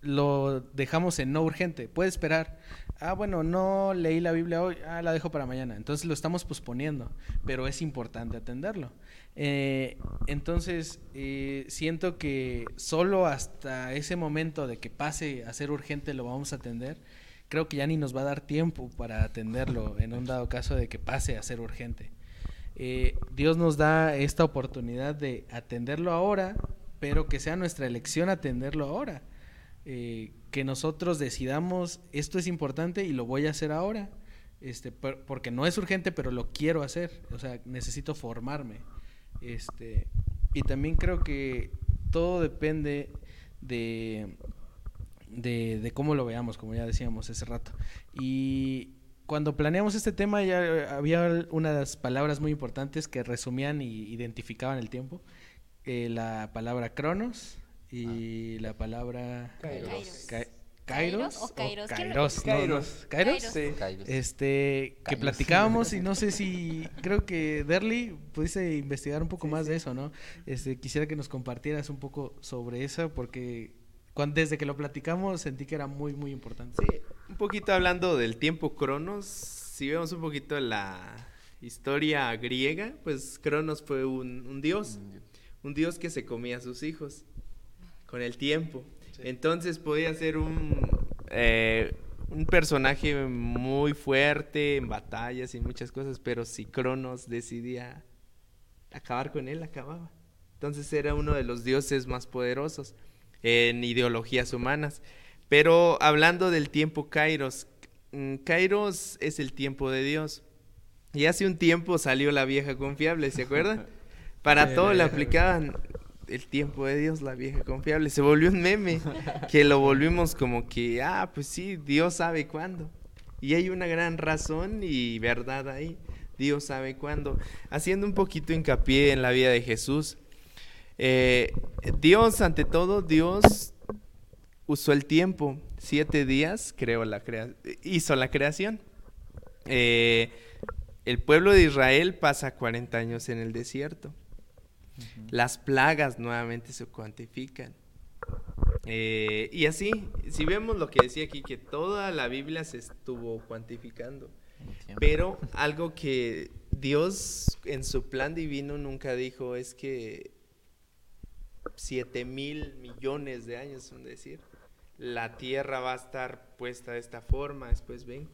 lo dejamos en no urgente. Puede esperar. Ah, bueno, no leí la Biblia hoy, ah, la dejo para mañana. Entonces lo estamos posponiendo, pero es importante atenderlo. Eh, entonces, eh, siento que solo hasta ese momento de que pase a ser urgente lo vamos a atender. Creo que ya ni nos va a dar tiempo para atenderlo en un dado caso de que pase a ser urgente. Eh, Dios nos da esta oportunidad de atenderlo ahora, pero que sea nuestra elección atenderlo ahora. Eh, que nosotros decidamos esto es importante y lo voy a hacer ahora, este, por- porque no es urgente, pero lo quiero hacer. O sea, necesito formarme. Este, y también creo que todo depende de, de, de cómo lo veamos, como ya decíamos hace rato. Y cuando planeamos este tema ya había unas palabras muy importantes que resumían y identificaban el tiempo. Eh, la palabra cronos y la palabra Kairos. Kai- Kairos o Kairos. ¿Quién lo- Kairos, no, no. Kairos. ¿Kairos? Kairos. Sí. Kairos. Este, que platicábamos y no sé si, creo que Derly pudiste investigar un poco más de eso, ¿no? Este, quisiera que nos compartieras un poco sobre eso porque cuando, desde que lo platicamos sentí que era muy, muy importante. Sí, un poquito hablando del tiempo Cronos, si vemos un poquito la historia griega, pues Cronos fue un, un dios, un dios que se comía a sus hijos con el tiempo. Entonces podía ser un, eh, un personaje muy fuerte en batallas y muchas cosas, pero si Cronos decidía acabar con él, acababa. Entonces era uno de los dioses más poderosos en ideologías humanas. Pero hablando del tiempo Kairos, mm, Kairos es el tiempo de Dios. Y hace un tiempo salió la vieja confiable, ¿se acuerdan? Para todo le aplicaban el tiempo de Dios, la vieja confiable. Se volvió un meme que lo volvimos como que, ah, pues sí, Dios sabe cuándo. Y hay una gran razón y verdad ahí. Dios sabe cuándo. Haciendo un poquito hincapié en la vida de Jesús. Eh, Dios, ante todo, Dios usó el tiempo. Siete días creó la crea- hizo la creación. Eh, el pueblo de Israel pasa 40 años en el desierto. Las plagas nuevamente se cuantifican. Eh, y así, si vemos lo que decía aquí, que toda la Biblia se estuvo cuantificando. Pero algo que Dios en su plan divino nunca dijo es que siete mil millones de años, es decir, la tierra va a estar puesta de esta forma, después vengo.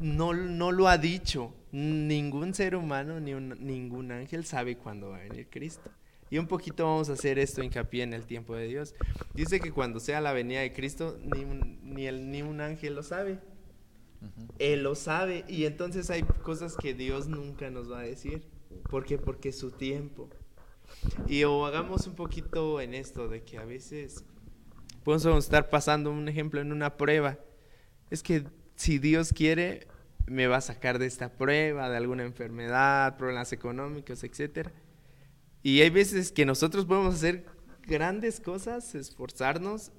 No, no lo ha dicho. Ningún ser humano ni un- ningún ángel sabe cuándo va a venir Cristo. Y un poquito vamos a hacer esto hincapié en el tiempo de Dios. Dice que cuando sea la venida de Cristo, ni un, ni el, ni un ángel lo sabe. Él lo sabe y entonces hay cosas que Dios nunca nos va a decir. ¿Por qué? Porque es su tiempo. Y o hagamos un poquito en esto de que a veces podemos estar pasando un ejemplo en una prueba. Es que si Dios quiere, me va a sacar de esta prueba, de alguna enfermedad, problemas económicos, etcétera. Y hay veces que nosotros podemos hacer grandes cosas, esforzarnos,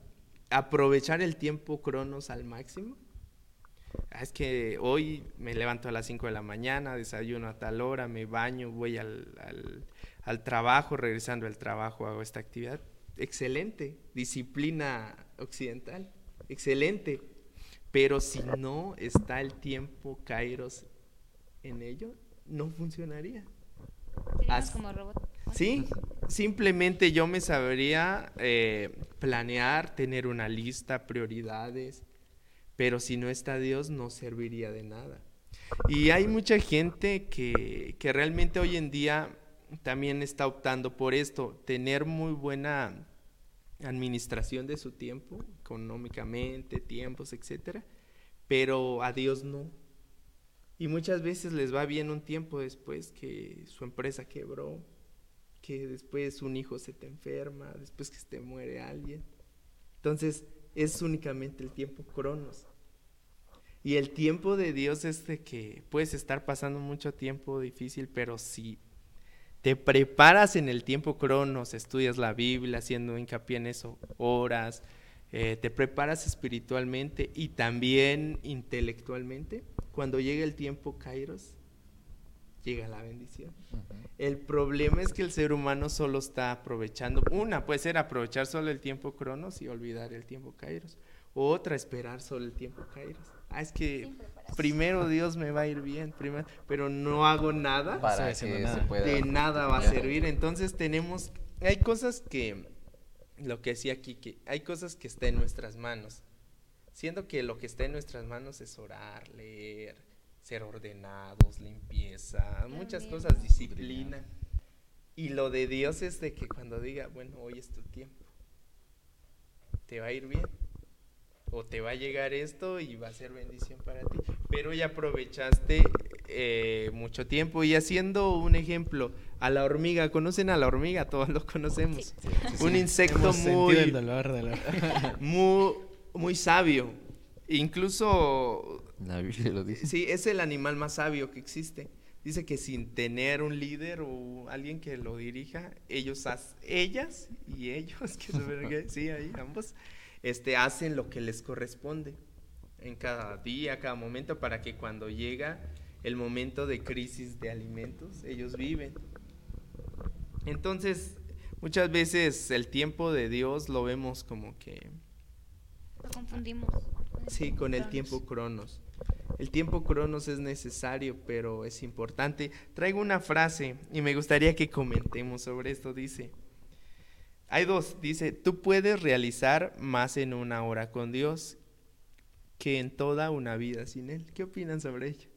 aprovechar el tiempo cronos al máximo. Ah, Es que hoy me levanto a las 5 de la mañana, desayuno a tal hora, me baño, voy al, al- al trabajo, regresando al trabajo hago esta actividad. Excelente, disciplina occidental, excelente. Pero si no está el tiempo Kairos en ello, no funcionaría. Como robot. Sí, simplemente yo me sabría eh, planear, tener una lista, prioridades, pero si no está Dios no serviría de nada. Y hay mucha gente que, que realmente hoy en día también está optando por esto, tener muy buena administración de su tiempo, económicamente, tiempos, etcétera, pero a Dios no. Y muchas veces les va bien un tiempo después que su empresa quebró, que después un hijo se te enferma, después que se te muere alguien. Entonces, es únicamente el tiempo cronos. Y el tiempo de Dios es de que puedes estar pasando mucho tiempo difícil, pero si te preparas en el tiempo cronos, estudias la Biblia, haciendo hincapié en eso, oras, eh, te preparas espiritualmente y también intelectualmente, cuando llega el tiempo Kairos, llega la bendición. El problema es que el ser humano solo está aprovechando, una puede ser aprovechar solo el tiempo Cronos y olvidar el tiempo Kairos, o otra esperar solo el tiempo Kairos. Ah, es que primero Dios me va a ir bien, primero, pero no hago nada, Para que haciendo se pueda. de nada va a servir. Entonces tenemos, hay cosas que, lo que decía aquí, que hay cosas que está en nuestras manos. Siendo que lo que está en nuestras manos es orar, leer, ser ordenados, limpieza, muchas cosas, disciplina. Y lo de Dios es de que cuando diga, bueno, hoy es tu tiempo, te va a ir bien. O te va a llegar esto y va a ser bendición para ti. Pero ya aprovechaste eh, mucho tiempo. Y haciendo un ejemplo, a la hormiga, ¿conocen a la hormiga? Todos lo conocemos. Un insecto Hemos sentido muy, el dolor de la- muy, muy sabio. Incluso, La Biblia lo dice. sí, es el animal más sabio que existe. Dice que sin tener un líder o alguien que lo dirija, ellos, ellas y ellos, que se sí, ahí ambos, este, hacen lo que les corresponde en cada día, cada momento, para que cuando llega el momento de crisis de alimentos, ellos viven. Entonces, muchas veces el tiempo de Dios lo vemos como que... Lo confundimos. Sí, con el tiempo cronos. El tiempo cronos es necesario, pero es importante. Traigo una frase y me gustaría que comentemos sobre esto. Dice, hay dos, dice, tú puedes realizar más en una hora con Dios que en toda una vida sin Él. ¿Qué opinan sobre ello?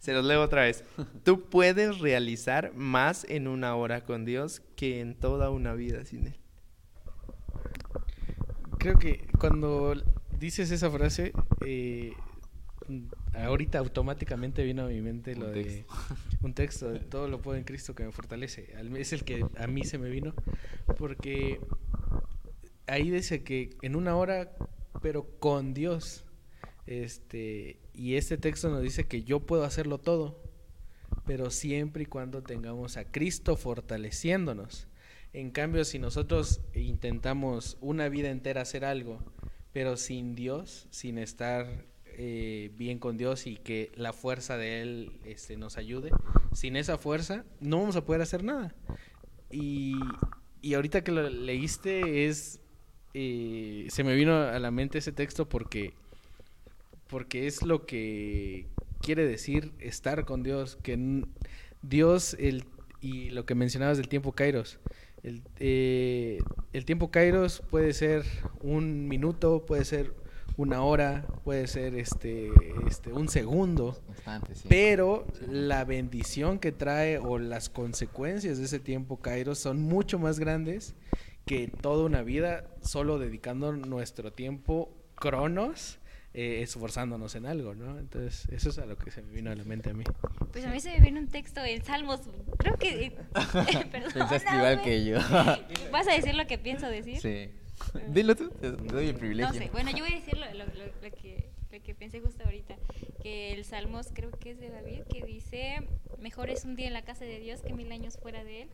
Se los leo otra vez. Tú puedes realizar más en una hora con Dios que en toda una vida sin Él. Creo que cuando dices esa frase, eh, ahorita automáticamente vino a mi mente lo Un de texto. un texto de todo lo puedo en Cristo que me fortalece. Al- Es el que a mí se me vino porque ahí dice que en una hora, pero con Dios. Este, y este texto nos dice que yo puedo hacerlo todo, pero siempre y cuando tengamos a Cristo fortaleciéndonos. En cambio, si nosotros intentamos una vida entera hacer algo, pero sin Dios, sin estar eh, bien con Dios y que la fuerza de Él este, nos ayude, sin esa fuerza no vamos a poder hacer nada. Y, y ahorita que lo leíste es, eh, se me vino a la mente ese texto porque, porque es lo que quiere decir estar con Dios, que Dios el, y lo que mencionabas del tiempo Kairos. El, eh, el tiempo Kairos puede ser un minuto, puede ser una hora, puede ser este, este un segundo, Bastante, sí. pero la bendición que trae o las consecuencias de ese tiempo Kairos son mucho más grandes que toda una vida solo dedicando nuestro tiempo cronos eh, esforzándonos en algo, ¿no? Entonces, eso es a lo que se me vino a la mente a mí. Pues a mí se me viene un texto en Salmos, creo que... eh, Pensaste igual que yo. ¿Vas a decir lo que pienso decir? sí. Dilo tú, te te doy el privilegio. No sé, bueno, yo voy a decir lo, lo- lo- lo que, lo que pensé justo ahorita, que el Salmos creo que es de David, que dice, mejor es un día en la casa de Dios que mil años fuera de él.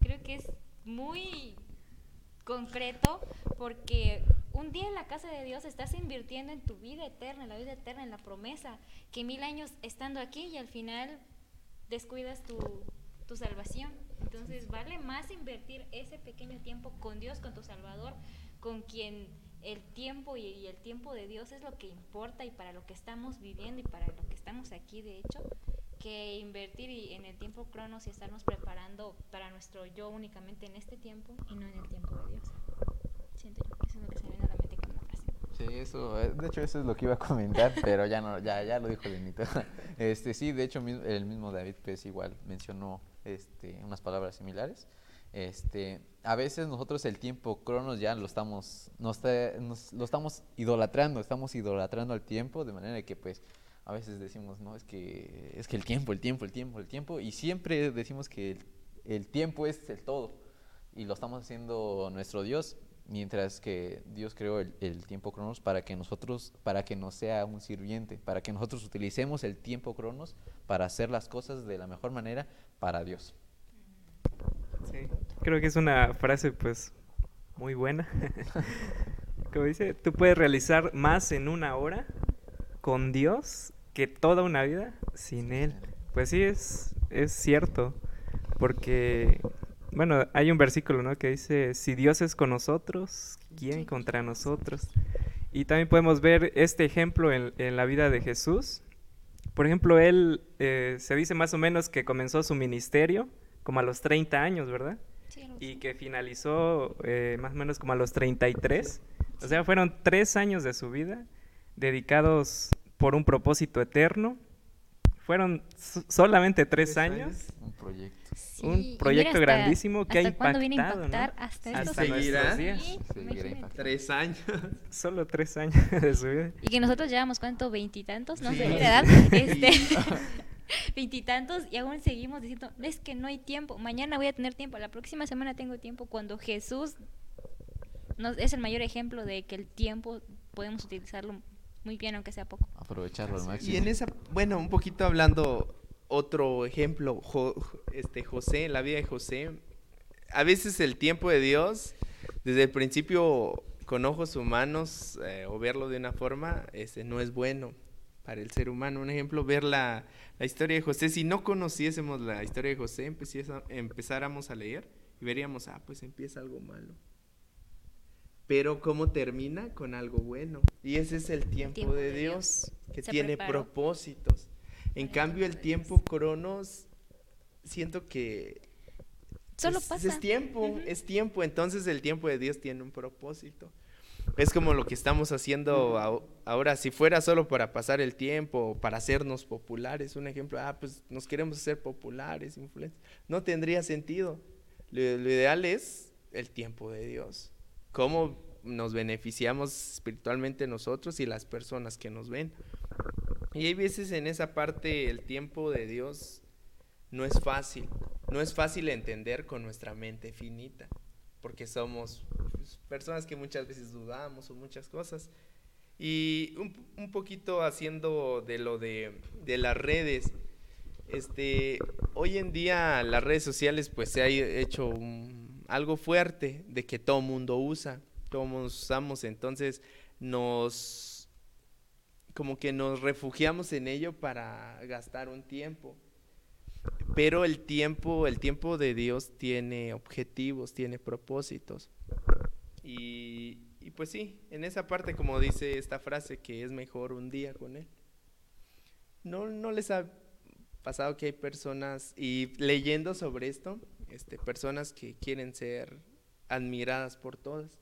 Creo que es muy concreto porque un día en la casa de Dios estás invirtiendo en tu vida eterna, en la vida eterna, en la promesa, que mil años estando aquí y al final descuidas tu, tu salvación. Entonces vale más invertir ese pequeño tiempo con Dios, con tu Salvador, con quien el tiempo y, y el tiempo de Dios es lo que importa y para lo que estamos viviendo y para lo que estamos aquí, de hecho, que invertir y- en el tiempo cronos y estarnos preparando para nuestro yo únicamente en este tiempo y no en el tiempo de Dios. Siento yo que eso es lo que se me viene a la mente como frase. Sí, eso, eh, de hecho eso es lo que iba a comentar, pero ya no, ya, ya lo dijo Lenito. Este, sí, de hecho el mismo David pues igual mencionó este, unas palabras similares. Este, a veces nosotros el tiempo cronos ya lo estamos, nos nos- lo estamos idolatrando, estamos idolatrando al tiempo de manera que pues a veces decimos, no, es que es que el tiempo, el tiempo, el tiempo, el tiempo y siempre decimos que el, el tiempo es el todo y lo estamos haciendo nuestro Dios, mientras que Dios creó el, el tiempo cronos para que nosotros, para que nos sea un sirviente, para que nosotros utilicemos el tiempo cronos para hacer las cosas de la mejor manera para Dios. Sí, creo que es una frase pues muy buena. Como dice, tú puedes realizar más en una hora con Dios que toda una vida sin Él. Pues sí, es, es cierto, porque, bueno, hay un versículo, ¿no? Que dice, si Dios es con nosotros, ¿quién contra nosotros? Y también podemos ver este ejemplo en, en la vida de Jesús. Por ejemplo, él eh, se dice más o menos que comenzó su ministerio como a los 30 años, ¿verdad? Sí, Y que finalizó eh, más o menos como a los 33. O sea, fueron tres años de su vida dedicados por un propósito eterno. Fueron so- solamente tres, Tres años. años. Un proyecto. Sí, un proyecto hasta- grandísimo que ha ¿Hasta cuándo viene a impactado, ¿no? impactar? Hasta estos Hasta seguirá. nuestros días. Sí. Tres años. Solo tres años de su vida. Y que nosotros llevamos, ¿cuánto? Veintitantos, no Sí. sé, de edad. Este, veintitantos y aún seguimos diciendo, es que no hay tiempo. Mañana voy a tener tiempo, la próxima semana tengo tiempo. Cuando Jesús nos, es el mayor ejemplo de que el tiempo podemos utilizarlo muy bien, aunque sea poco. Aprovecharlo al máximo. Y en esa, bueno, un poquito hablando otro ejemplo, Jo- este José, la vida de José. A veces el tiempo de Dios, desde el principio con ojos humanos eh, o verlo de una forma este, no es bueno para el ser humano. Un ejemplo, ver la, la historia de José. Si no conociésemos la historia de José, empezáramos a leer y veríamos, ah, pues empieza algo malo. Pero cómo termina con algo bueno. Y ese es el tiempo, de, Dios, que tiene propósitos. En cambio, el tiempo cronos, siento que Solo es, pasa. Es tiempo, es tiempo. Entonces el tiempo de Dios tiene un propósito. Es como lo que estamos haciendo ahora. Si fuera solo para pasar el tiempo, para hacernos populares, un ejemplo, ah, pues nos queremos hacer populares, influencers. No tendría sentido. Lo, ideal es el tiempo de Dios. Cómo nos beneficiamos espiritualmente nosotros y las personas que nos ven. Y hay veces en esa parte el tiempo de Dios no es fácil. No es fácil entender con nuestra mente finita porque somos pues, personas que muchas veces dudamos o muchas cosas. Y un, poquito haciendo de lo de, las redes, este, hoy en día las redes sociales pues se ha hecho algo fuerte de que todo mundo usa, todos usamos, entonces nos, como que nos refugiamos en ello para gastar un tiempo. Pero el tiempo, el tiempo de Dios tiene objetivos, tiene propósitos. Y, pues sí, en esa parte, como dice esta frase, que es mejor un día con Él. ¿No, no les ha pasado que hay personas, y leyendo sobre esto, este, personas que quieren ser admiradas por todas?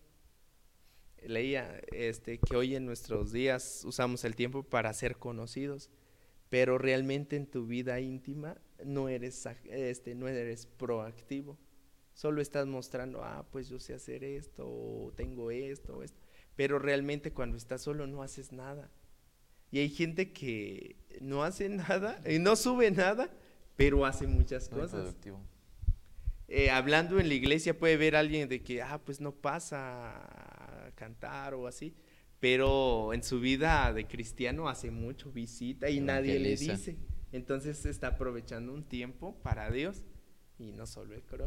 Leía este, que hoy en nuestros días usamos el tiempo para ser conocidos, pero realmente en tu vida íntima no eres, este, no eres proactivo. Solo estás mostrando, ah, pues yo sé hacer esto, o tengo esto, o esto. Pero realmente cuando estás solo no haces nada. Y hay gente que no hace nada, y no sube nada, pero hace muchas cosas. Eh, hablando en la iglesia puede ver a alguien de que, ah, pues no pasa a cantar o así, pero en su vida de cristiano hace mucho visita y nadie le dice. Entonces se está aprovechando un tiempo para Dios y no solo el. Pues.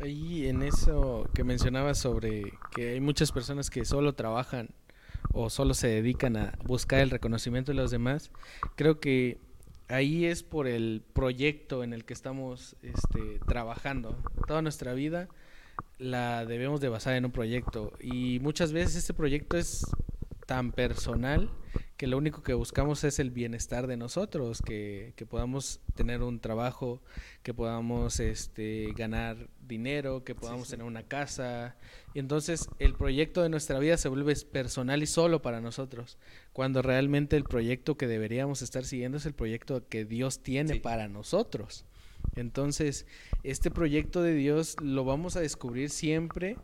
Ahí en eso que mencionabas sobre que hay muchas personas que solo trabajan o solo se dedican a buscar el reconocimiento de los demás, creo que ahí es por el proyecto en el que estamos este, trabajando. Toda nuestra vida la debemos de basar en un proyecto y muchas veces este proyecto es tan personal que lo único que buscamos es el bienestar de nosotros, que, podamos tener un trabajo, que podamos este, ganar dinero, que podamos tener una casa. Y entonces el proyecto de nuestra vida se vuelve personal y solo para nosotros, cuando realmente el proyecto que deberíamos estar siguiendo es el proyecto que Dios tiene para nosotros. Entonces, este proyecto de Dios lo vamos a descubrir siempre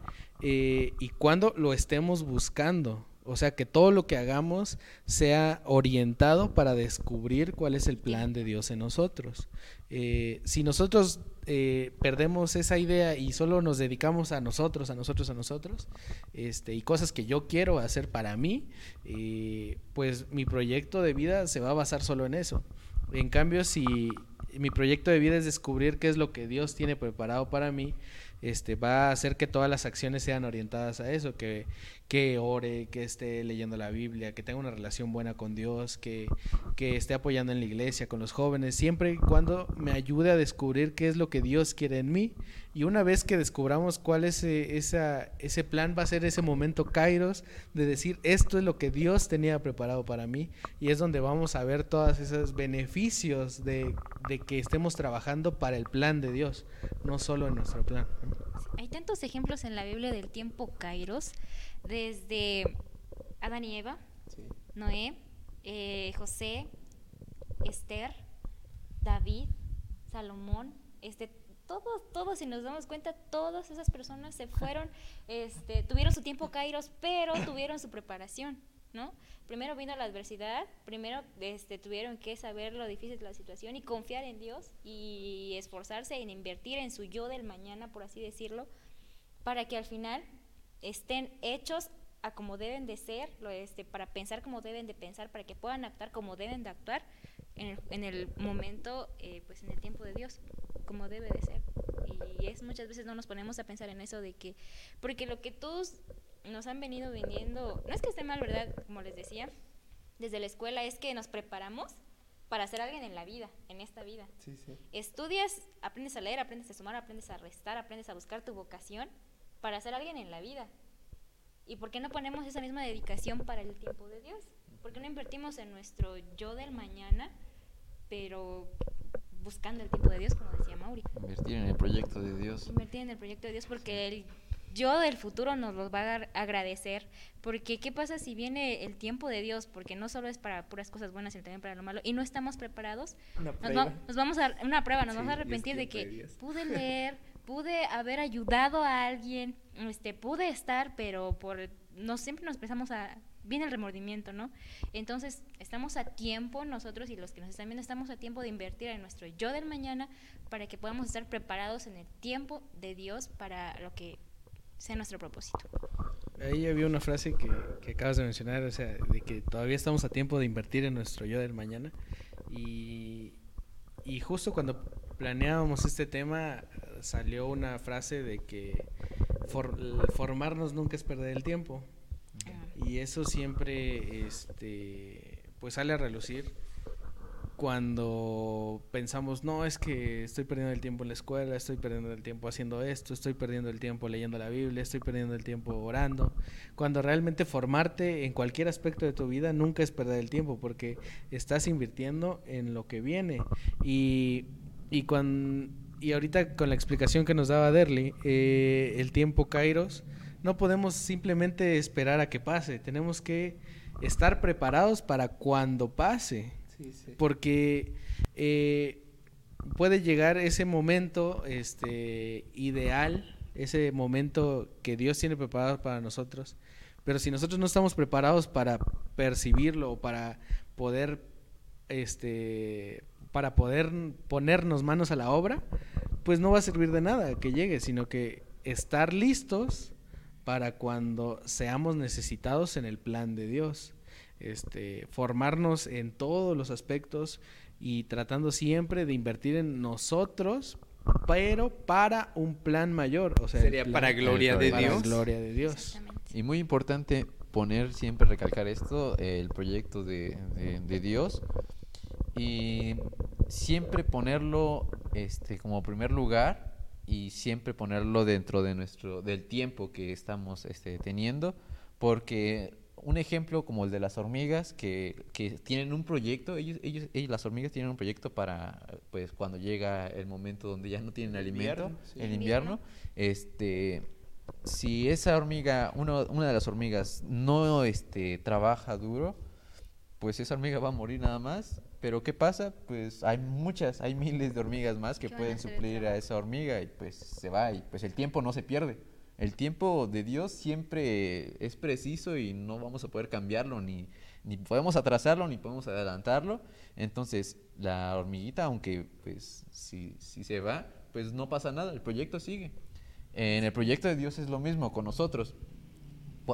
eh, y cuando lo estemos buscando. O sea, que todo lo que hagamos sea orientado para descubrir cuál es el plan de Dios en nosotros. Eh, si nosotros eh, perdemos esa idea y solo nos dedicamos a nosotros, a nosotros, a nosotros, este, y cosas que yo quiero hacer para mí, eh, pues mi proyecto de vida se va a basar solo en eso. En cambio, si mi proyecto de vida es descubrir qué es lo que Dios tiene preparado para mí, este, va a hacer que todas las acciones sean orientadas a eso, que, que ore, que esté leyendo la Biblia, que tenga una relación buena con Dios, que, que esté apoyando en la iglesia, con los jóvenes, siempre y cuando me ayude a descubrir qué es lo que Dios quiere en mí. Y una vez que descubramos cuál es esa, ese plan, va a ser ese momento kairos de decir, esto es lo que Dios tenía preparado para mí. Y es donde vamos a ver todos esos beneficios de, de que estemos trabajando para el plan de Dios, no solo en nuestro plan. Hay tantos ejemplos en la Biblia del tiempo Kairos, desde Adán y Eva, Noé, eh, José, Esther, David, Salomón, este, todos, todos, si nos damos cuenta, todas esas personas se fueron, este, tuvieron su tiempo Kairos, pero tuvieron su preparación. ¿no? Primero vino la adversidad, primero este, tuvieron que saber lo difícil de la situación y confiar en Dios y esforzarse en invertir en su yo del mañana, por así decirlo, para que al final estén hechos a como deben de ser, lo, este, para pensar como deben de pensar, para que puedan actuar como deben de actuar en el, en el momento, eh, pues en el tiempo de Dios, como debe de ser. y es muchas veces no nos ponemos a pensar en eso de que, porque lo que todos nos han venido viniendo, no es que esté mal, ¿verdad? Como les decía, desde la escuela es que nos preparamos para ser alguien en la vida, en esta vida. Sí, sí. Estudias, aprendes a leer, aprendes a sumar, aprendes a restar, aprendes a buscar tu vocación para ser alguien en la vida. ¿Y por qué no ponemos esa misma dedicación para el tiempo de Dios? ¿Por qué no invertimos en nuestro yo del mañana, pero buscando el tiempo de Dios, como decía Mauri? Invertir en el proyecto de Dios. Invertir en el proyecto de Dios porque el yo del futuro nos los va a agradecer. Porque ¿qué pasa si viene el tiempo de Dios? Porque no solo es para puras cosas buenas, sino también para lo malo. Y no estamos preparados. Una Nos, prueba. va- nos vamos a una prueba, nos Sí, vamos a arrepentir de que pude leer, pude haber ayudado a alguien, este, pude estar, pero por no siempre nos empezamos a viene el remordimiento, ¿no? Entonces, estamos a tiempo nosotros y los que nos están viendo estamos a tiempo de invertir en nuestro yo del mañana para que podamos estar preparados en el tiempo de Dios para lo que sea nuestro propósito. Ahí había una frase que, que acabas de mencionar, o sea, de que todavía estamos a tiempo de invertir en nuestro yo del mañana. Y, y justo cuando planeábamos este tema, salió una frase de que for- formarnos nunca es perder el tiempo. Y eso siempre, este, pues sale a relucir cuando pensamos, no, es que estoy perdiendo el tiempo en la escuela, estoy perdiendo el tiempo haciendo esto, estoy perdiendo el tiempo leyendo la Biblia, estoy perdiendo el tiempo orando, cuando realmente formarte en cualquier aspecto de tu vida nunca es perder el tiempo, porque estás invirtiendo en lo que viene. Y, y, cuan- y ahorita con la explicación que nos daba Derly, eh, el tiempo Kairos, no podemos simplemente esperar a que pase, tenemos que estar preparados para cuando pase Sí, sí. porque eh, puede llegar ese momento este ideal, ese momento que Dios tiene preparado para nosotros, pero si nosotros no estamos preparados para percibirlo o para poder este para poder ponernos manos a la obra, pues no va a servir de nada que llegue, sino que estar listos para cuando seamos necesitados en el plan de Dios este, formarnos en todos los aspectos y tratando siempre de invertir en nosotros, pero para un plan mayor. O sea, Sería plan- para gloria de para Dios. gloria de Dios. Y muy importante poner, siempre recalcar esto, el proyecto de, de- de Dios. Y siempre ponerlo este, como primer lugar y siempre ponerlo dentro de nuestro, del tiempo que estamos este, teniendo. Porque un ejemplo como el de las hormigas que, que tienen un proyecto, ellos, ellos, ellos, las hormigas tienen un proyecto para pues cuando llega el momento donde ya no tienen El alimento, invierno, sí. el Invierno. invierno, este si esa hormiga, uno- una de las hormigas no este, trabaja duro, pues esa hormiga va a morir nada más. Pero ¿qué pasa? Pues hay muchas, hay miles de hormigas más que pueden suplir a esa hormiga y pues se va y pues el tiempo no se pierde. El tiempo de Dios siempre es preciso y no vamos a poder cambiarlo, ni, ni podemos atrasarlo, ni podemos adelantarlo. Entonces, la hormiguita, aunque pues si, si se va, pues no pasa nada, el proyecto sigue. En el proyecto de Dios es lo mismo con nosotros.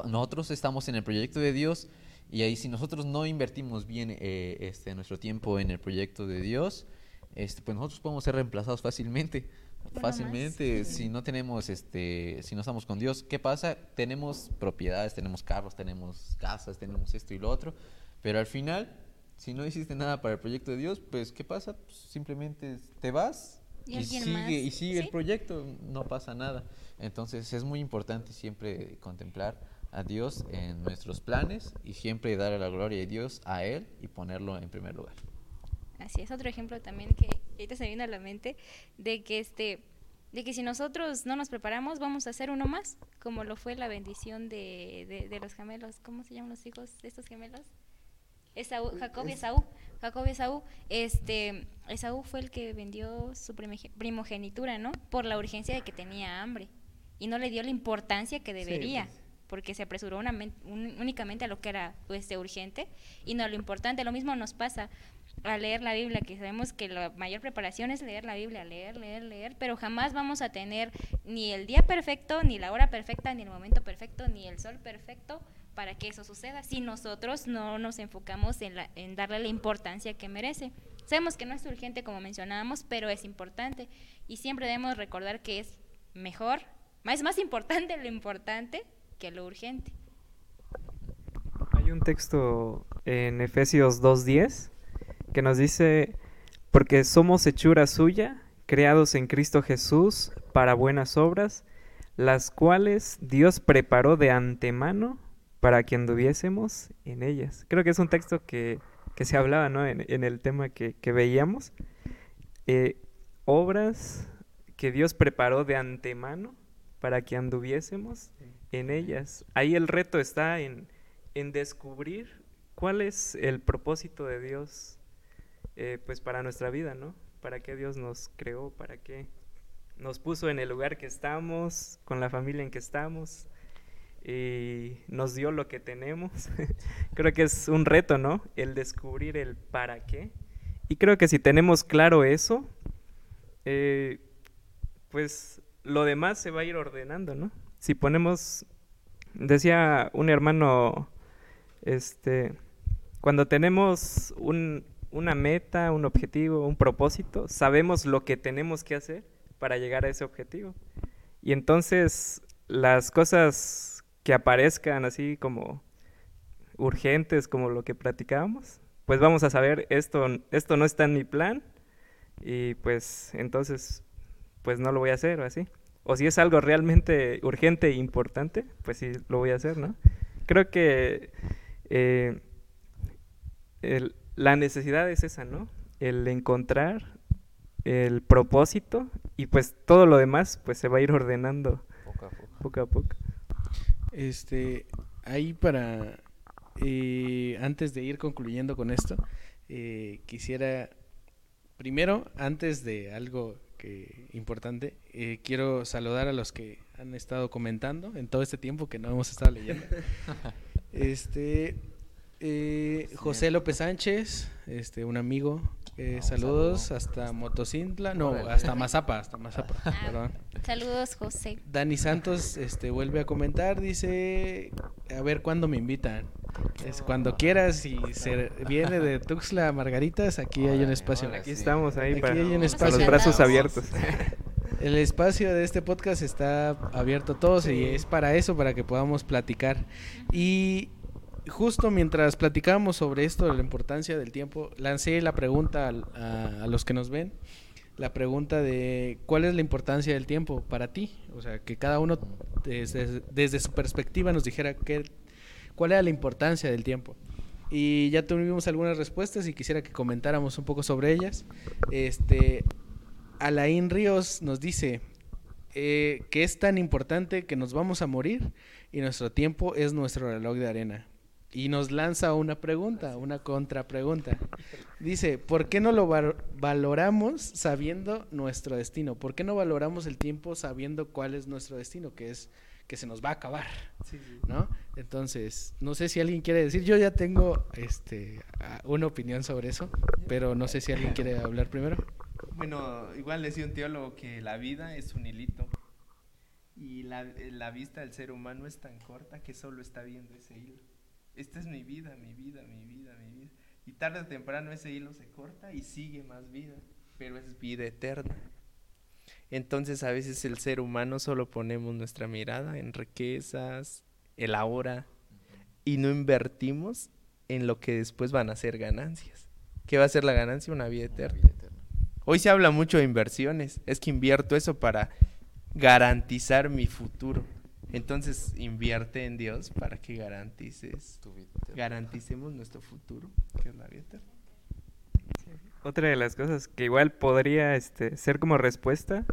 Nosotros estamos en el proyecto de Dios y ahí si nosotros no invertimos bien eh, este, nuestro tiempo en el proyecto de Dios, este, pues nosotros podemos ser reemplazados fácilmente. Uno más. Fácilmente, si no tenemos, este, si no estamos con Dios, ¿qué pasa? Tenemos propiedades, tenemos carros, tenemos casas, tenemos esto y lo otro, pero al final, si no hiciste nada para el proyecto de Dios, pues ¿qué pasa? Pues, simplemente te vas Y y, sigue, más, y sigue el ¿sí? proyecto, no pasa nada. Entonces es muy importante siempre contemplar a Dios en nuestros planes y siempre darle la gloria a Dios a Él y ponerlo en primer lugar. Así es, otro ejemplo también que ahorita se vino a la mente de que este de que si nosotros no nos preparamos vamos a hacer uno más, como lo fue la bendición de, de, de los gemelos, ¿cómo se llaman los hijos de estos gemelos? Esaú, Jacob y Esaú, Jacob y Esaú, este, Esaú fue el que vendió su primogenitura, ¿no? Por la urgencia de que tenía hambre y no le dio la importancia que debería pues. Porque se apresuró una un- únicamente a lo que era de urgente y no lo importante. Lo mismo nos pasa a leer la Biblia, que sabemos que la mayor preparación es leer la Biblia, leer, leer, leer, pero jamás vamos a tener ni el día perfecto, ni la hora perfecta, ni el momento perfecto, ni el sol perfecto para que eso suceda si nosotros no nos enfocamos en, la- en darle la importancia que merece. sabemos que no es urgente como mencionábamos, pero es importante y siempre debemos recordar que es mejor, es más importante lo importante que lo urgente. Hay un texto en Efesios 2.10 que nos dice, porque somos hechura suya, creados en Cristo Jesús para buenas obras, las cuales Dios preparó de antemano para que anduviésemos en ellas. Creo que es un texto que, se hablaba ¿no? en, el tema que, veíamos. Eh, obras que Dios preparó de antemano para que anduviésemos en ellas. Ahí el reto está en, en descubrir cuál es el propósito de Dios eh, pues para nuestra vida, ¿no? ¿Para qué Dios nos creó? ¿Para qué nos puso en el lugar que estamos, con la familia en que estamos? Y nos dio lo que tenemos. creo que es un reto, ¿no? El descubrir el para qué. Y creo que si tenemos claro eso, eh, pues lo demás se va a ir ordenando, ¿no? Si ponemos, decía un hermano, este, cuando tenemos un, una meta, un objetivo, un propósito, sabemos lo que tenemos que hacer para llegar a ese objetivo. Y entonces las cosas que aparezcan así como urgentes, como lo que platicábamos, pues vamos a saber, esto, esto no está en mi plan y pues entonces pues no lo voy a hacer o así. O si es algo realmente urgente e importante, pues sí lo voy a hacer, ¿no? Creo que eh, el, la necesidad es esa, ¿no? El encontrar el propósito y pues todo lo demás pues se va a ir ordenando poco a poco. Poco a poco. Este, ahí para, eh, antes de ir concluyendo con esto, eh, quisiera, primero, antes de algo que importante, eh, quiero saludar a los que han estado comentando en todo este tiempo que no hemos estado leyendo. este, eh, José López Sánchez, este, un amigo. Eh, saludos hasta Motocintla, no, hasta Mazapa, hasta Mazapa, ah, Saludos, José. Dani Santos este, vuelve a comentar, dice, a ver cuándo me invitan. Es cuando quieras y se viene de Tuxla Margaritas, aquí hay un espacio. Aquí estamos ahí para, hay un espacio. los brazos abiertos. El espacio de este podcast está abierto a todos y es para eso, para que podamos platicar. Y justo mientras platicábamos sobre esto, la importancia del tiempo, lancé la pregunta a, los que nos ven, la pregunta de cuál es la importancia del tiempo para ti, o sea, que cada uno desde, su perspectiva nos dijera cuál era la importancia del tiempo. Y ya tuvimos algunas respuestas y quisiera que comentáramos un poco sobre ellas. Este, Alain Ríos nos dice eh, que es tan importante que nos vamos a morir y nuestro tiempo es nuestro reloj de arena y nos lanza una pregunta, una contrapregunta. Dice, ¿por qué no lo valoramos sabiendo nuestro destino? ¿Por qué no valoramos el tiempo sabiendo cuál es nuestro destino? Que es que se nos va a acabar, ¿no? Entonces, no sé si alguien quiere decir, yo ya tengo este una opinión sobre eso, pero no sé si alguien quiere hablar primero. Bueno, igual decía un teólogo que la vida es un hilito y la, la vista del ser humano es tan corta que solo está viendo ese hilo esta es mi vida, mi vida, mi vida, mi vida. Y tarde o temprano ese hilo se corta y sigue más vida, pero es vida eterna. Entonces a veces el ser humano solo ponemos nuestra mirada en riquezas, el ahora, y no invertimos en lo que después van a ser ganancias. ¿Qué va a ser la ganancia? Una vida eterna. Hoy se habla mucho de inversiones. Es que invierto eso para garantizar mi futuro. Entonces invierte en Dios para que garantices, garanticemos nuestro futuro, que es la vida eterna. Otra de las cosas que igual podría este, ser como respuesta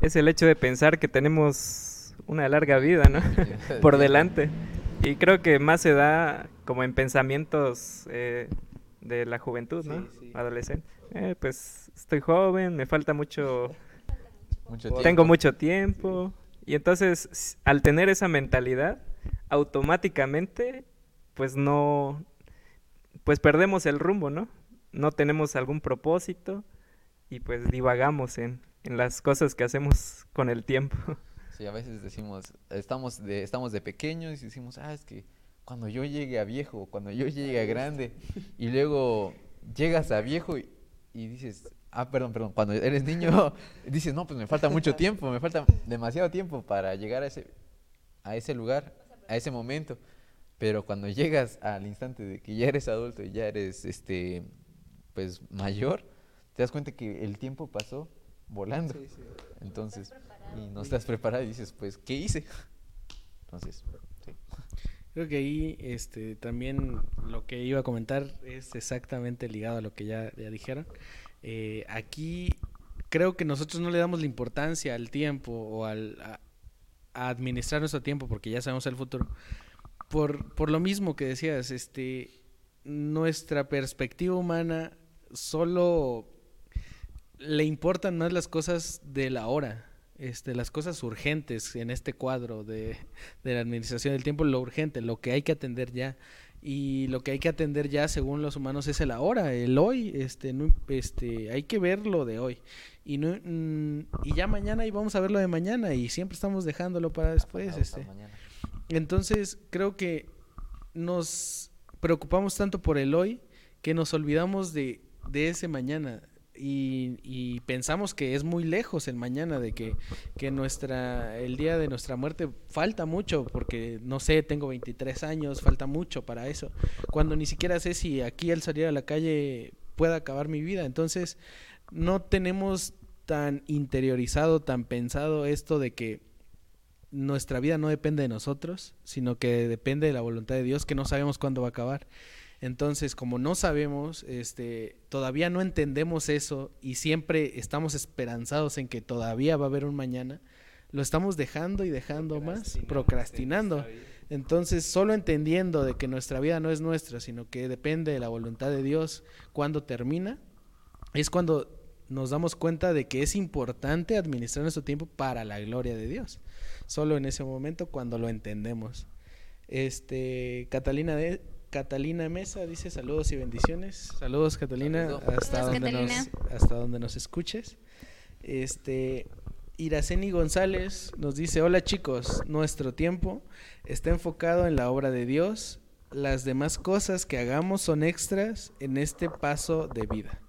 es el hecho de pensar que tenemos una larga vida, ¿no? Por delante. Y creo que más se da como en pensamientos eh, de la juventud, ¿no? Adolescente. Eh, pues estoy joven, me falta mucho... mucho tengo mucho tiempo y entonces, al tener esa mentalidad, automáticamente, pues no, pues perdemos el rumbo, ¿no? No tenemos algún propósito y pues divagamos en, en las cosas que hacemos con el tiempo. Sí, a veces decimos, estamos de, estamos de pequeños y decimos, ah, es que cuando yo llegue a viejo, cuando yo llegue a grande, y luego llegas a viejo y, y dices, ah, perdón, perdón, cuando eres niño dices, no, pues me falta mucho tiempo, me falta demasiado tiempo para llegar a ese, a ese lugar, a ese momento. Pero cuando llegas al instante de que ya eres adulto y ya eres, este, pues mayor, te das cuenta que el tiempo pasó volando. Entonces, y no estás preparado y dices, pues, ¿qué hice? Entonces, sí. Creo que ahí este, también lo que iba a comentar es exactamente ligado a lo que ya, ya dijeron. Eh, aquí creo que nosotros no le damos la importancia al tiempo o al, a, administrar nuestro tiempo porque ya sabemos el futuro. Por, por lo mismo que decías, este, nuestra perspectiva humana solo le importan más las cosas de la hora, este, las cosas urgentes en este cuadro de, de, la administración del tiempo, lo urgente, lo que hay que atender ya. Y lo que hay que atender ya, según los humanos, es el ahora, el hoy. Este, no, este, hay que ver lo de hoy. Y, no, mm, y ya mañana y vamos a ver lo de mañana. Y siempre estamos dejándolo para después. Este. Entonces, creo que nos preocupamos tanto por el hoy que nos olvidamos de, de ese mañana y, pensamos que es muy lejos el mañana de que, que nuestra el día de nuestra muerte falta mucho porque no sé tengo 23 años falta mucho para eso cuando ni siquiera sé si aquí al salir a la calle pueda acabar mi vida. Entonces no tenemos tan interiorizado tan pensado esto de que nuestra vida no depende de nosotros sino que depende de la voluntad de Dios que no sabemos cuándo va a acabar entonces, como no sabemos, este, todavía no entendemos eso y siempre estamos esperanzados en que todavía va a haber un mañana, lo estamos dejando y dejando más, procrastinando. Entonces, solo entendiendo de que nuestra vida no es nuestra, sino que depende de la voluntad de Dios cuando termina, es cuando nos damos cuenta de que es importante administrar nuestro tiempo para la gloria de Dios. Solo en ese momento cuando lo entendemos. Este, Catalina de Catalina Mesa dice saludos y bendiciones. Saludos Catalina, Saludos. hasta Saludos, donde Catalina. nos hasta donde nos escuches. Este Iraceni González nos dice, "Hola chicos, nuestro tiempo está enfocado en la obra de Dios. Las demás cosas que hagamos son extras en este paso de vida."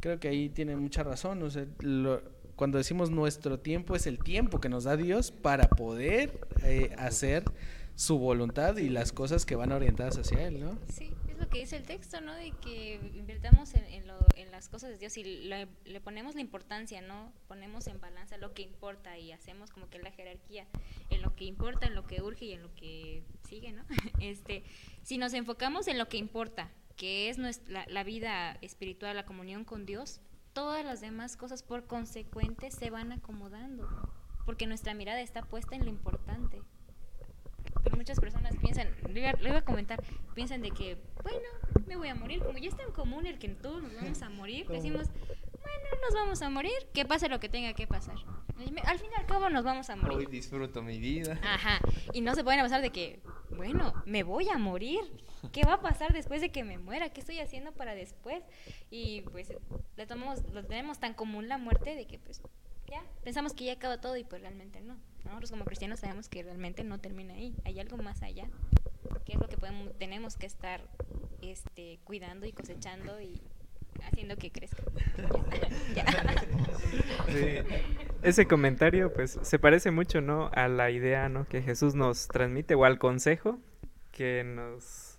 Creo que ahí tiene mucha razón, o sea, lo, cuando decimos nuestro tiempo es el tiempo que nos da Dios para poder eh, hacer su voluntad y las cosas que van orientadas hacia Él, ¿no? Sí, es lo que dice el texto, ¿no? De que invertamos en, lo, en las cosas de Dios y le, le, ponemos la importancia, ¿no? Ponemos en balanza lo que importa y hacemos como que la jerarquía en lo que importa, en lo que urge y en lo que sigue, ¿no? Este, si nos enfocamos en lo que importa, que es nuestra, la, la vida espiritual, la comunión con Dios, todas las demás cosas por consecuente se van acomodando, porque nuestra mirada está puesta en lo importante pero muchas personas piensan, le iba, le iba, a comentar, piensan de que, bueno, me voy a morir, como ya es tan común el que todos nos vamos a morir, decimos, bueno, nos vamos a morir, que pase lo que tenga que pasar. Al fin y al cabo nos vamos a morir. Hoy disfruto mi vida. Ajá, y no se pueden pasar de que, bueno, me voy a morir, ¿qué va a pasar después de que me muera? ¿Qué estoy haciendo para después? Y pues le tomamos, lo tenemos tan común la muerte de que pues ya, pensamos que ya acaba todo y pues realmente no. Nosotros como cristianos sabemos que realmente no termina ahí, hay algo más allá, que es lo que podemos, tenemos que estar este, cuidando y cosechando y haciendo que crezca. sí. Ese comentario pues se parece mucho, ¿no? A la idea, ¿no? Que Jesús nos transmite o al consejo que nos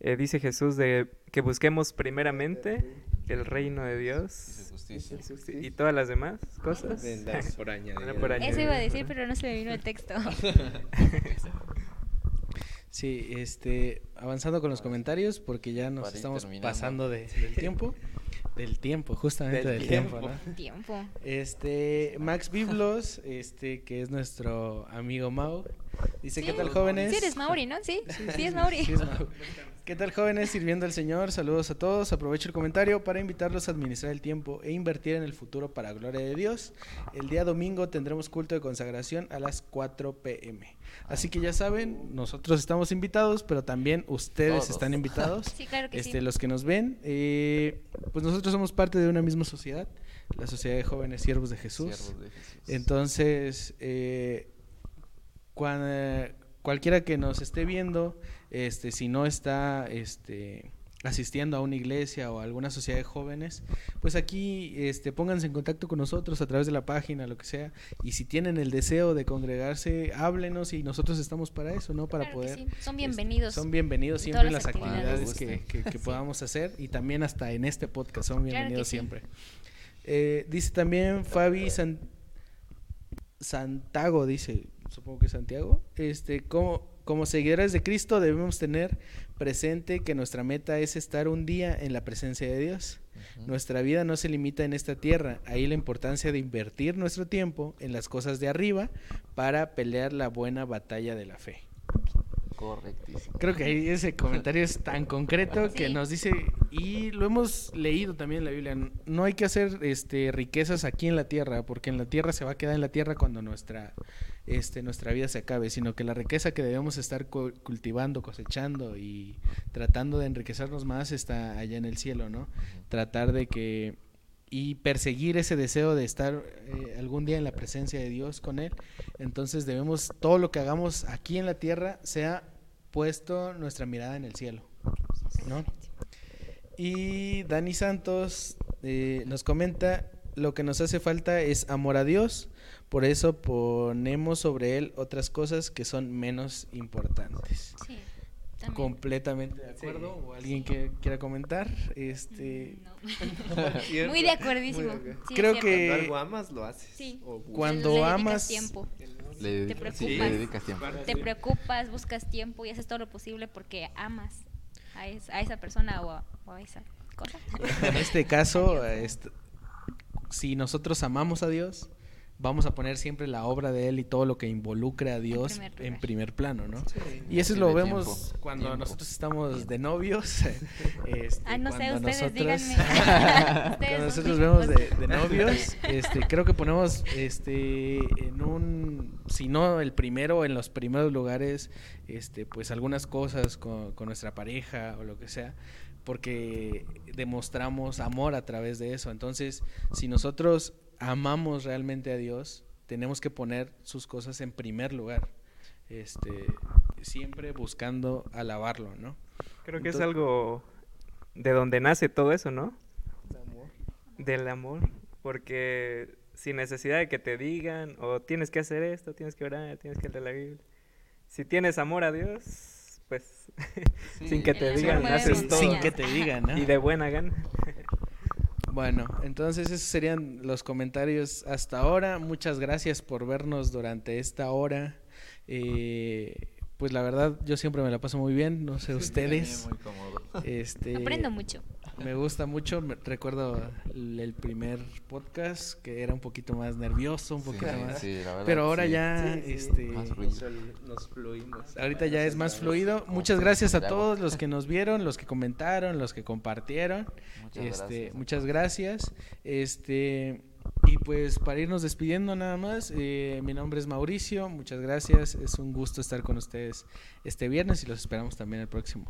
eh, dice Jesús de que busquemos primeramente el reino de Dios y, y todas las demás cosas por añadir. por añadir. Eso iba a decir, pero no se me vino el texto. Sí, este, avanzando con los comentarios porque ya nos estamos pasando de, del tiempo. Del tiempo, justamente del, del tiempo, tiempo, ¿no? tiempo. Este, Max Biblos, este, que es nuestro amigo Mau, dice, sí, ¿qué tal jóvenes? Sí, eres Mauri, ¿no? Sí, sí, sí es Mauri. Sí es Mau. ¿Qué tal jóvenes sirviendo al Señor? Saludos a todos. Aprovecho el comentario para invitarlos a administrar el tiempo e invertir en el futuro para gloria de Dios. El día domingo tendremos culto de consagración a las 4 pm. Así que ya saben, nosotros estamos invitados, pero también ustedes todos. están invitados. Sí, claro que este, sí. Los que nos ven, eh, pues nosotros somos parte de una misma sociedad, la Sociedad de Jóvenes Siervos de Jesús. Siervos de Jesús. Entonces, eh, cuando, cualquiera que nos esté viendo, este, si no está este, asistiendo a una iglesia o a alguna sociedad de jóvenes, pues aquí este, pónganse en contacto con nosotros a través de la página, lo que sea. Y si tienen el deseo de congregarse, háblenos y nosotros estamos para eso, ¿no? Para Claro poder... sí, Son este, bienvenidos. son bienvenidos en siempre en las actividades actividades. que, que- que podamos hacer y también hasta en este podcast son Claro bienvenidos sí. siempre. Eh, dice también Fabi San- Santago, dice, supongo que Santiago, este, como, como seguidores de Cristo debemos tener presente que nuestra meta es estar un día en la presencia de Dios. Nuestra vida no se limita en esta tierra, ahí la importancia de invertir nuestro tiempo en las cosas de arriba para pelear la buena batalla de la fe. Correctísimo. Creo que ahí ese comentario es tan concreto que nos dice, y lo hemos leído también en la Biblia, no hay que hacer este riquezas aquí en la tierra, porque en la tierra se va a quedar en la tierra cuando nuestra este nuestra vida se acabe, sino que la riqueza que debemos estar cu- cultivando, cosechando y tratando de enriquecernos más está allá en el cielo, ¿no? Tratar de que y perseguir ese deseo de estar eh, algún día en la presencia de Dios con Él. Entonces debemos, todo lo que hagamos aquí en la tierra, sea puesto nuestra mirada en el cielo. ¿no? Y Dani Santos eh, nos comenta, lo que nos hace falta es amor a Dios, por eso ponemos sobre Él otras cosas que son menos importantes. Sí, también. Completamente de acuerdo. ¿O alguien que quiera comentar? Este, No. Muy de acuerdísimo. Muy. Sí, Creo que-. Cuando algo amas, lo haces. Sí. Cuando Le amas- tiempo. Le Te dedicas- preocupas. sí, le dedicas tiempo. Te preocupas, buscas tiempo y haces todo lo posible porque amas a, es- a esa persona o a, o a esa cosa. En este caso, est- si nosotros amamos a Dios, vamos a poner siempre la obra de Él y todo lo que involucre a Dios primer en primer plano, ¿no? Sí. Y eso lo vemos tiempo, cuando tiempo. nosotros estamos de novios. este, Ah, no sé, cuando ustedes nosotros- díganme. cuando nosotros vemos de, novios, este, creo que ponemos este en un, si no el primero, en los primeros lugares, este, pues algunas cosas con, con nuestra pareja o lo que sea, porque demostramos amor a través de eso. Entonces, si nosotros amamos realmente a Dios, tenemos que poner sus cosas en primer lugar. Este, siempre buscando alabarlo, ¿no? Creo que es algo de donde nace todo eso, ¿no? Del amor. Porque sin necesidad de que te digan, o tienes que hacer esto, tienes que orar, tienes que leer la Biblia. Si tienes amor a Dios, pues sin que te amor digan, haces todo. Sin que te digan, ¿no? Y de buena gana. Bueno, entonces esos serían los comentarios hasta ahora. Muchas gracias por vernos durante esta hora. Eh, pues la verdad, yo siempre me la paso muy bien, no sé ustedes. Muy cómodo. Este, Aprendo mucho. Me gusta mucho, me- recuerdo el, el primer podcast que era un poquito más nervioso, un Sí, poquito más. sí, la verdad, Pero ahora sí. ya, Sí, sí. este, Más Nos, nos fluimos. ahorita ya es más fluido. Muchas gracias a todos los que nos vieron, los que comentaron, los que compartieron. Muchas este, gracias. muchas gracias. Este, y pues para irnos despidiendo nada más, eh, mi nombre es Mauricio, muchas gracias. Es un gusto estar con ustedes este viernes y los esperamos también el próximo.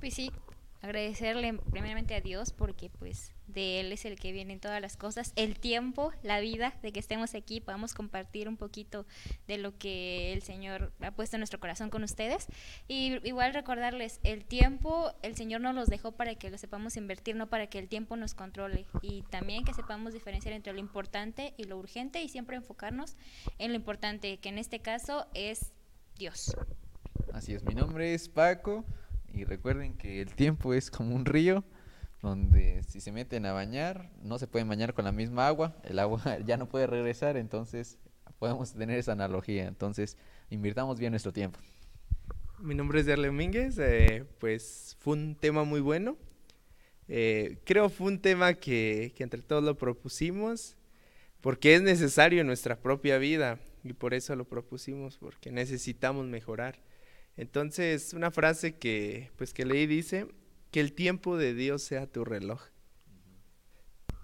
Pues sí, agradecerle primeramente a Dios porque pues de Él es el que vienen todas las cosas, el tiempo, la vida, de que estemos aquí, podamos compartir un poquito de lo que el Señor ha puesto en nuestro corazón con ustedes. Y igual recordarles, el tiempo el Señor nos los dejó para que lo sepamos invertir, no para que el tiempo nos controle. Y también que sepamos diferenciar entre lo importante y lo urgente y siempre enfocarnos en lo importante, que en este caso es Dios. Así es, mi nombre es Paco y recuerden que el tiempo es como un río donde si se meten a bañar no se pueden bañar con la misma agua, el agua ya no puede regresar, entonces podemos tener esa analogía, entonces invirtamos bien nuestro tiempo. Mi nombre es Darle Domínguez, eh, pues fue un tema muy bueno. Eh, creo fue un tema que, que entre todos lo propusimos porque es necesario en nuestra propia vida y por eso lo propusimos, porque necesitamos mejorar. Entonces, una frase que pues que leí dice que el tiempo de Dios sea tu reloj.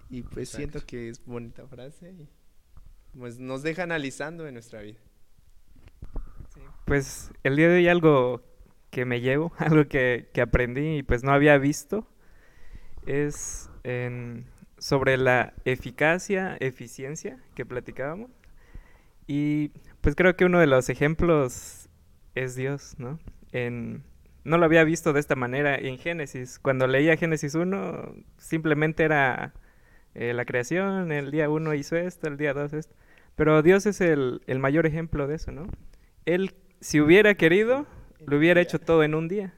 Y pues siento que es bonita frase y pues nos deja analizando en nuestra vida. Pues el día de hoy algo que me llevo, algo que, que aprendí y pues no había visto, es en- sobre la eficacia, eficiencia que platicábamos. Y pues creo que uno de los ejemplos es Dios, ¿no? En no lo había visto de esta manera en Génesis. Cuando leía Génesis 1, simplemente era eh, la creación, el día 1 hizo esto, el día 2 esto. Pero Dios es el, el mayor ejemplo de eso, ¿no? Él, si hubiera querido, lo hubiera hecho todo en un día.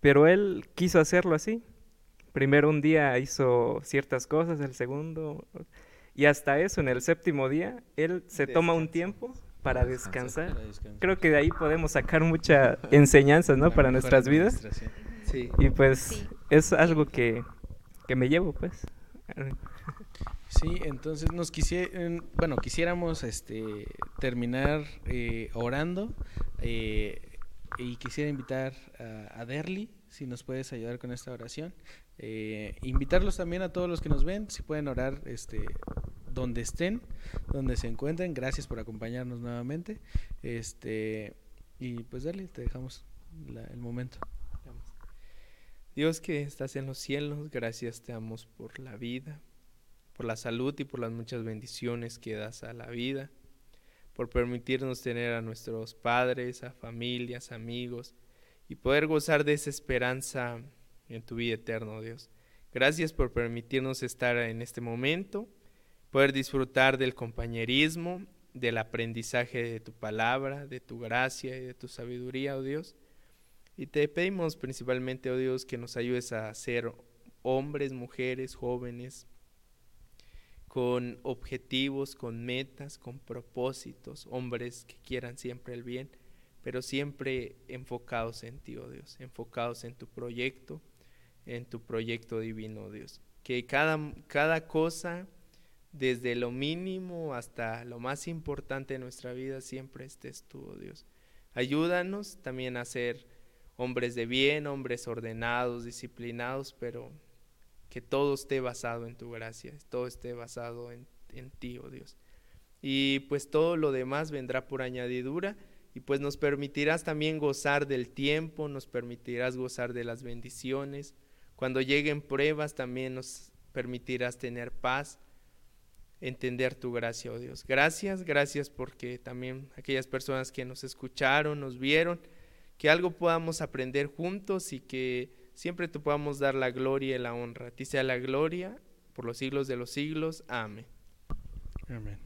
Pero Él quiso hacerlo así. Primero un día hizo ciertas cosas, el segundo... Y hasta eso, en el séptimo día, Él se toma un tiempo para descansar. Para descansar. Creo que de ahí podemos sacar mucha enseñanza, ¿no? Para nuestras vidas. Sí. Y pues Sí. es algo que, que me llevo, pues. Sí, entonces nos quisieran, bueno, quisiéramos este terminar eh, orando eh, y quisiera invitar a, a Derly, si nos puedes ayudar con esta oración. Eh, invitarlos también a todos los que nos ven, si pueden orar este donde estén, donde se encuentren. Gracias por acompañarnos nuevamente. Este y pues Derly, te dejamos el momento. Dios que estás en los cielos, gracias te damos por la vida, por la salud y por las muchas bendiciones que das a la vida, por permitirnos tener a nuestros padres, a familias, amigos y poder gozar de esa esperanza en tu vida eterna, Dios. Gracias por permitirnos estar en este momento, poder disfrutar del compañerismo, del aprendizaje de tu palabra, de tu gracia y de tu sabiduría, oh Dios. Y te pedimos principalmente, oh Dios, que nos ayudes a ser hombres, mujeres, jóvenes, con objetivos, con metas, con propósitos, hombres que quieran siempre el bien, pero siempre enfocados en ti, oh Dios, enfocados en tu proyecto, en tu proyecto divino, oh Dios. Que cada, cada cosa, desde lo mínimo hasta lo más importante de nuestra vida, siempre estés tú, oh Dios. Ayúdanos también a ser hombres de bien, hombres ordenados, disciplinados, pero que todo esté basado en tu gracia, todo esté basado en, en ti, oh Dios. Y pues todo lo demás vendrá por añadidura y pues nos permitirás también gozar del tiempo, nos permitirás gozar de las bendiciones. Cuando lleguen pruebas también nos permitirás tener paz, entender tu gracia, oh Dios. Gracias, gracias porque también aquellas personas que nos escucharon, nos vieron, que algo podamos aprender juntos y que siempre te podamos dar la gloria y la honra. A ti sea la gloria por los siglos de los siglos. Amén. Amén.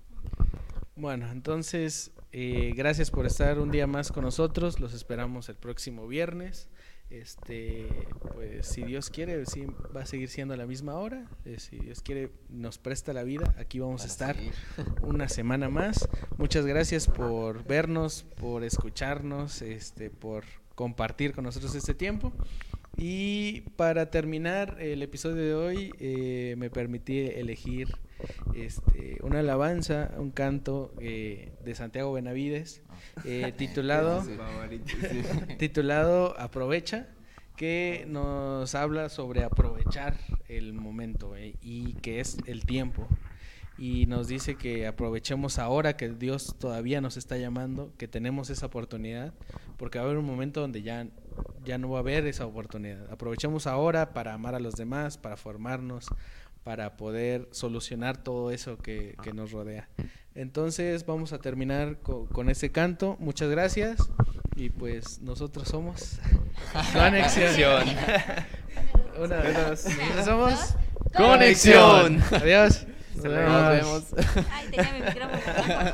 Bueno, entonces, eh, gracias por estar un día más con nosotros. Los esperamos el próximo viernes. Este, pues si Dios quiere, sí, va a seguir siendo a la misma hora. Eh, si Dios quiere, nos presta la vida. Aquí vamos a estar seguir. una semana más. Muchas gracias por vernos, por escucharnos, este, por compartir con nosotros este tiempo. Y para terminar el episodio de hoy, eh, me permití elegir este, una alabanza, un canto eh, de Santiago Benavides, eh, titulado, Sí. titulado Aprovecha, que nos habla sobre aprovechar el momento eh, y que es el tiempo. Y nos dice que aprovechemos ahora que Dios todavía nos está llamando, que tenemos esa oportunidad, porque va a haber un momento donde ya, ya no va a haber esa oportunidad. Aprovechemos ahora para amar a los demás, para formarnos, para poder solucionar todo eso que, que nos rodea. Entonces vamos a terminar co- con, ese canto. Muchas gracias. Y pues nosotros somos Conexión. Una vez. Nosotros somos Conexión. Adiós. Nos vemos. Ay, tenía mi micrófono.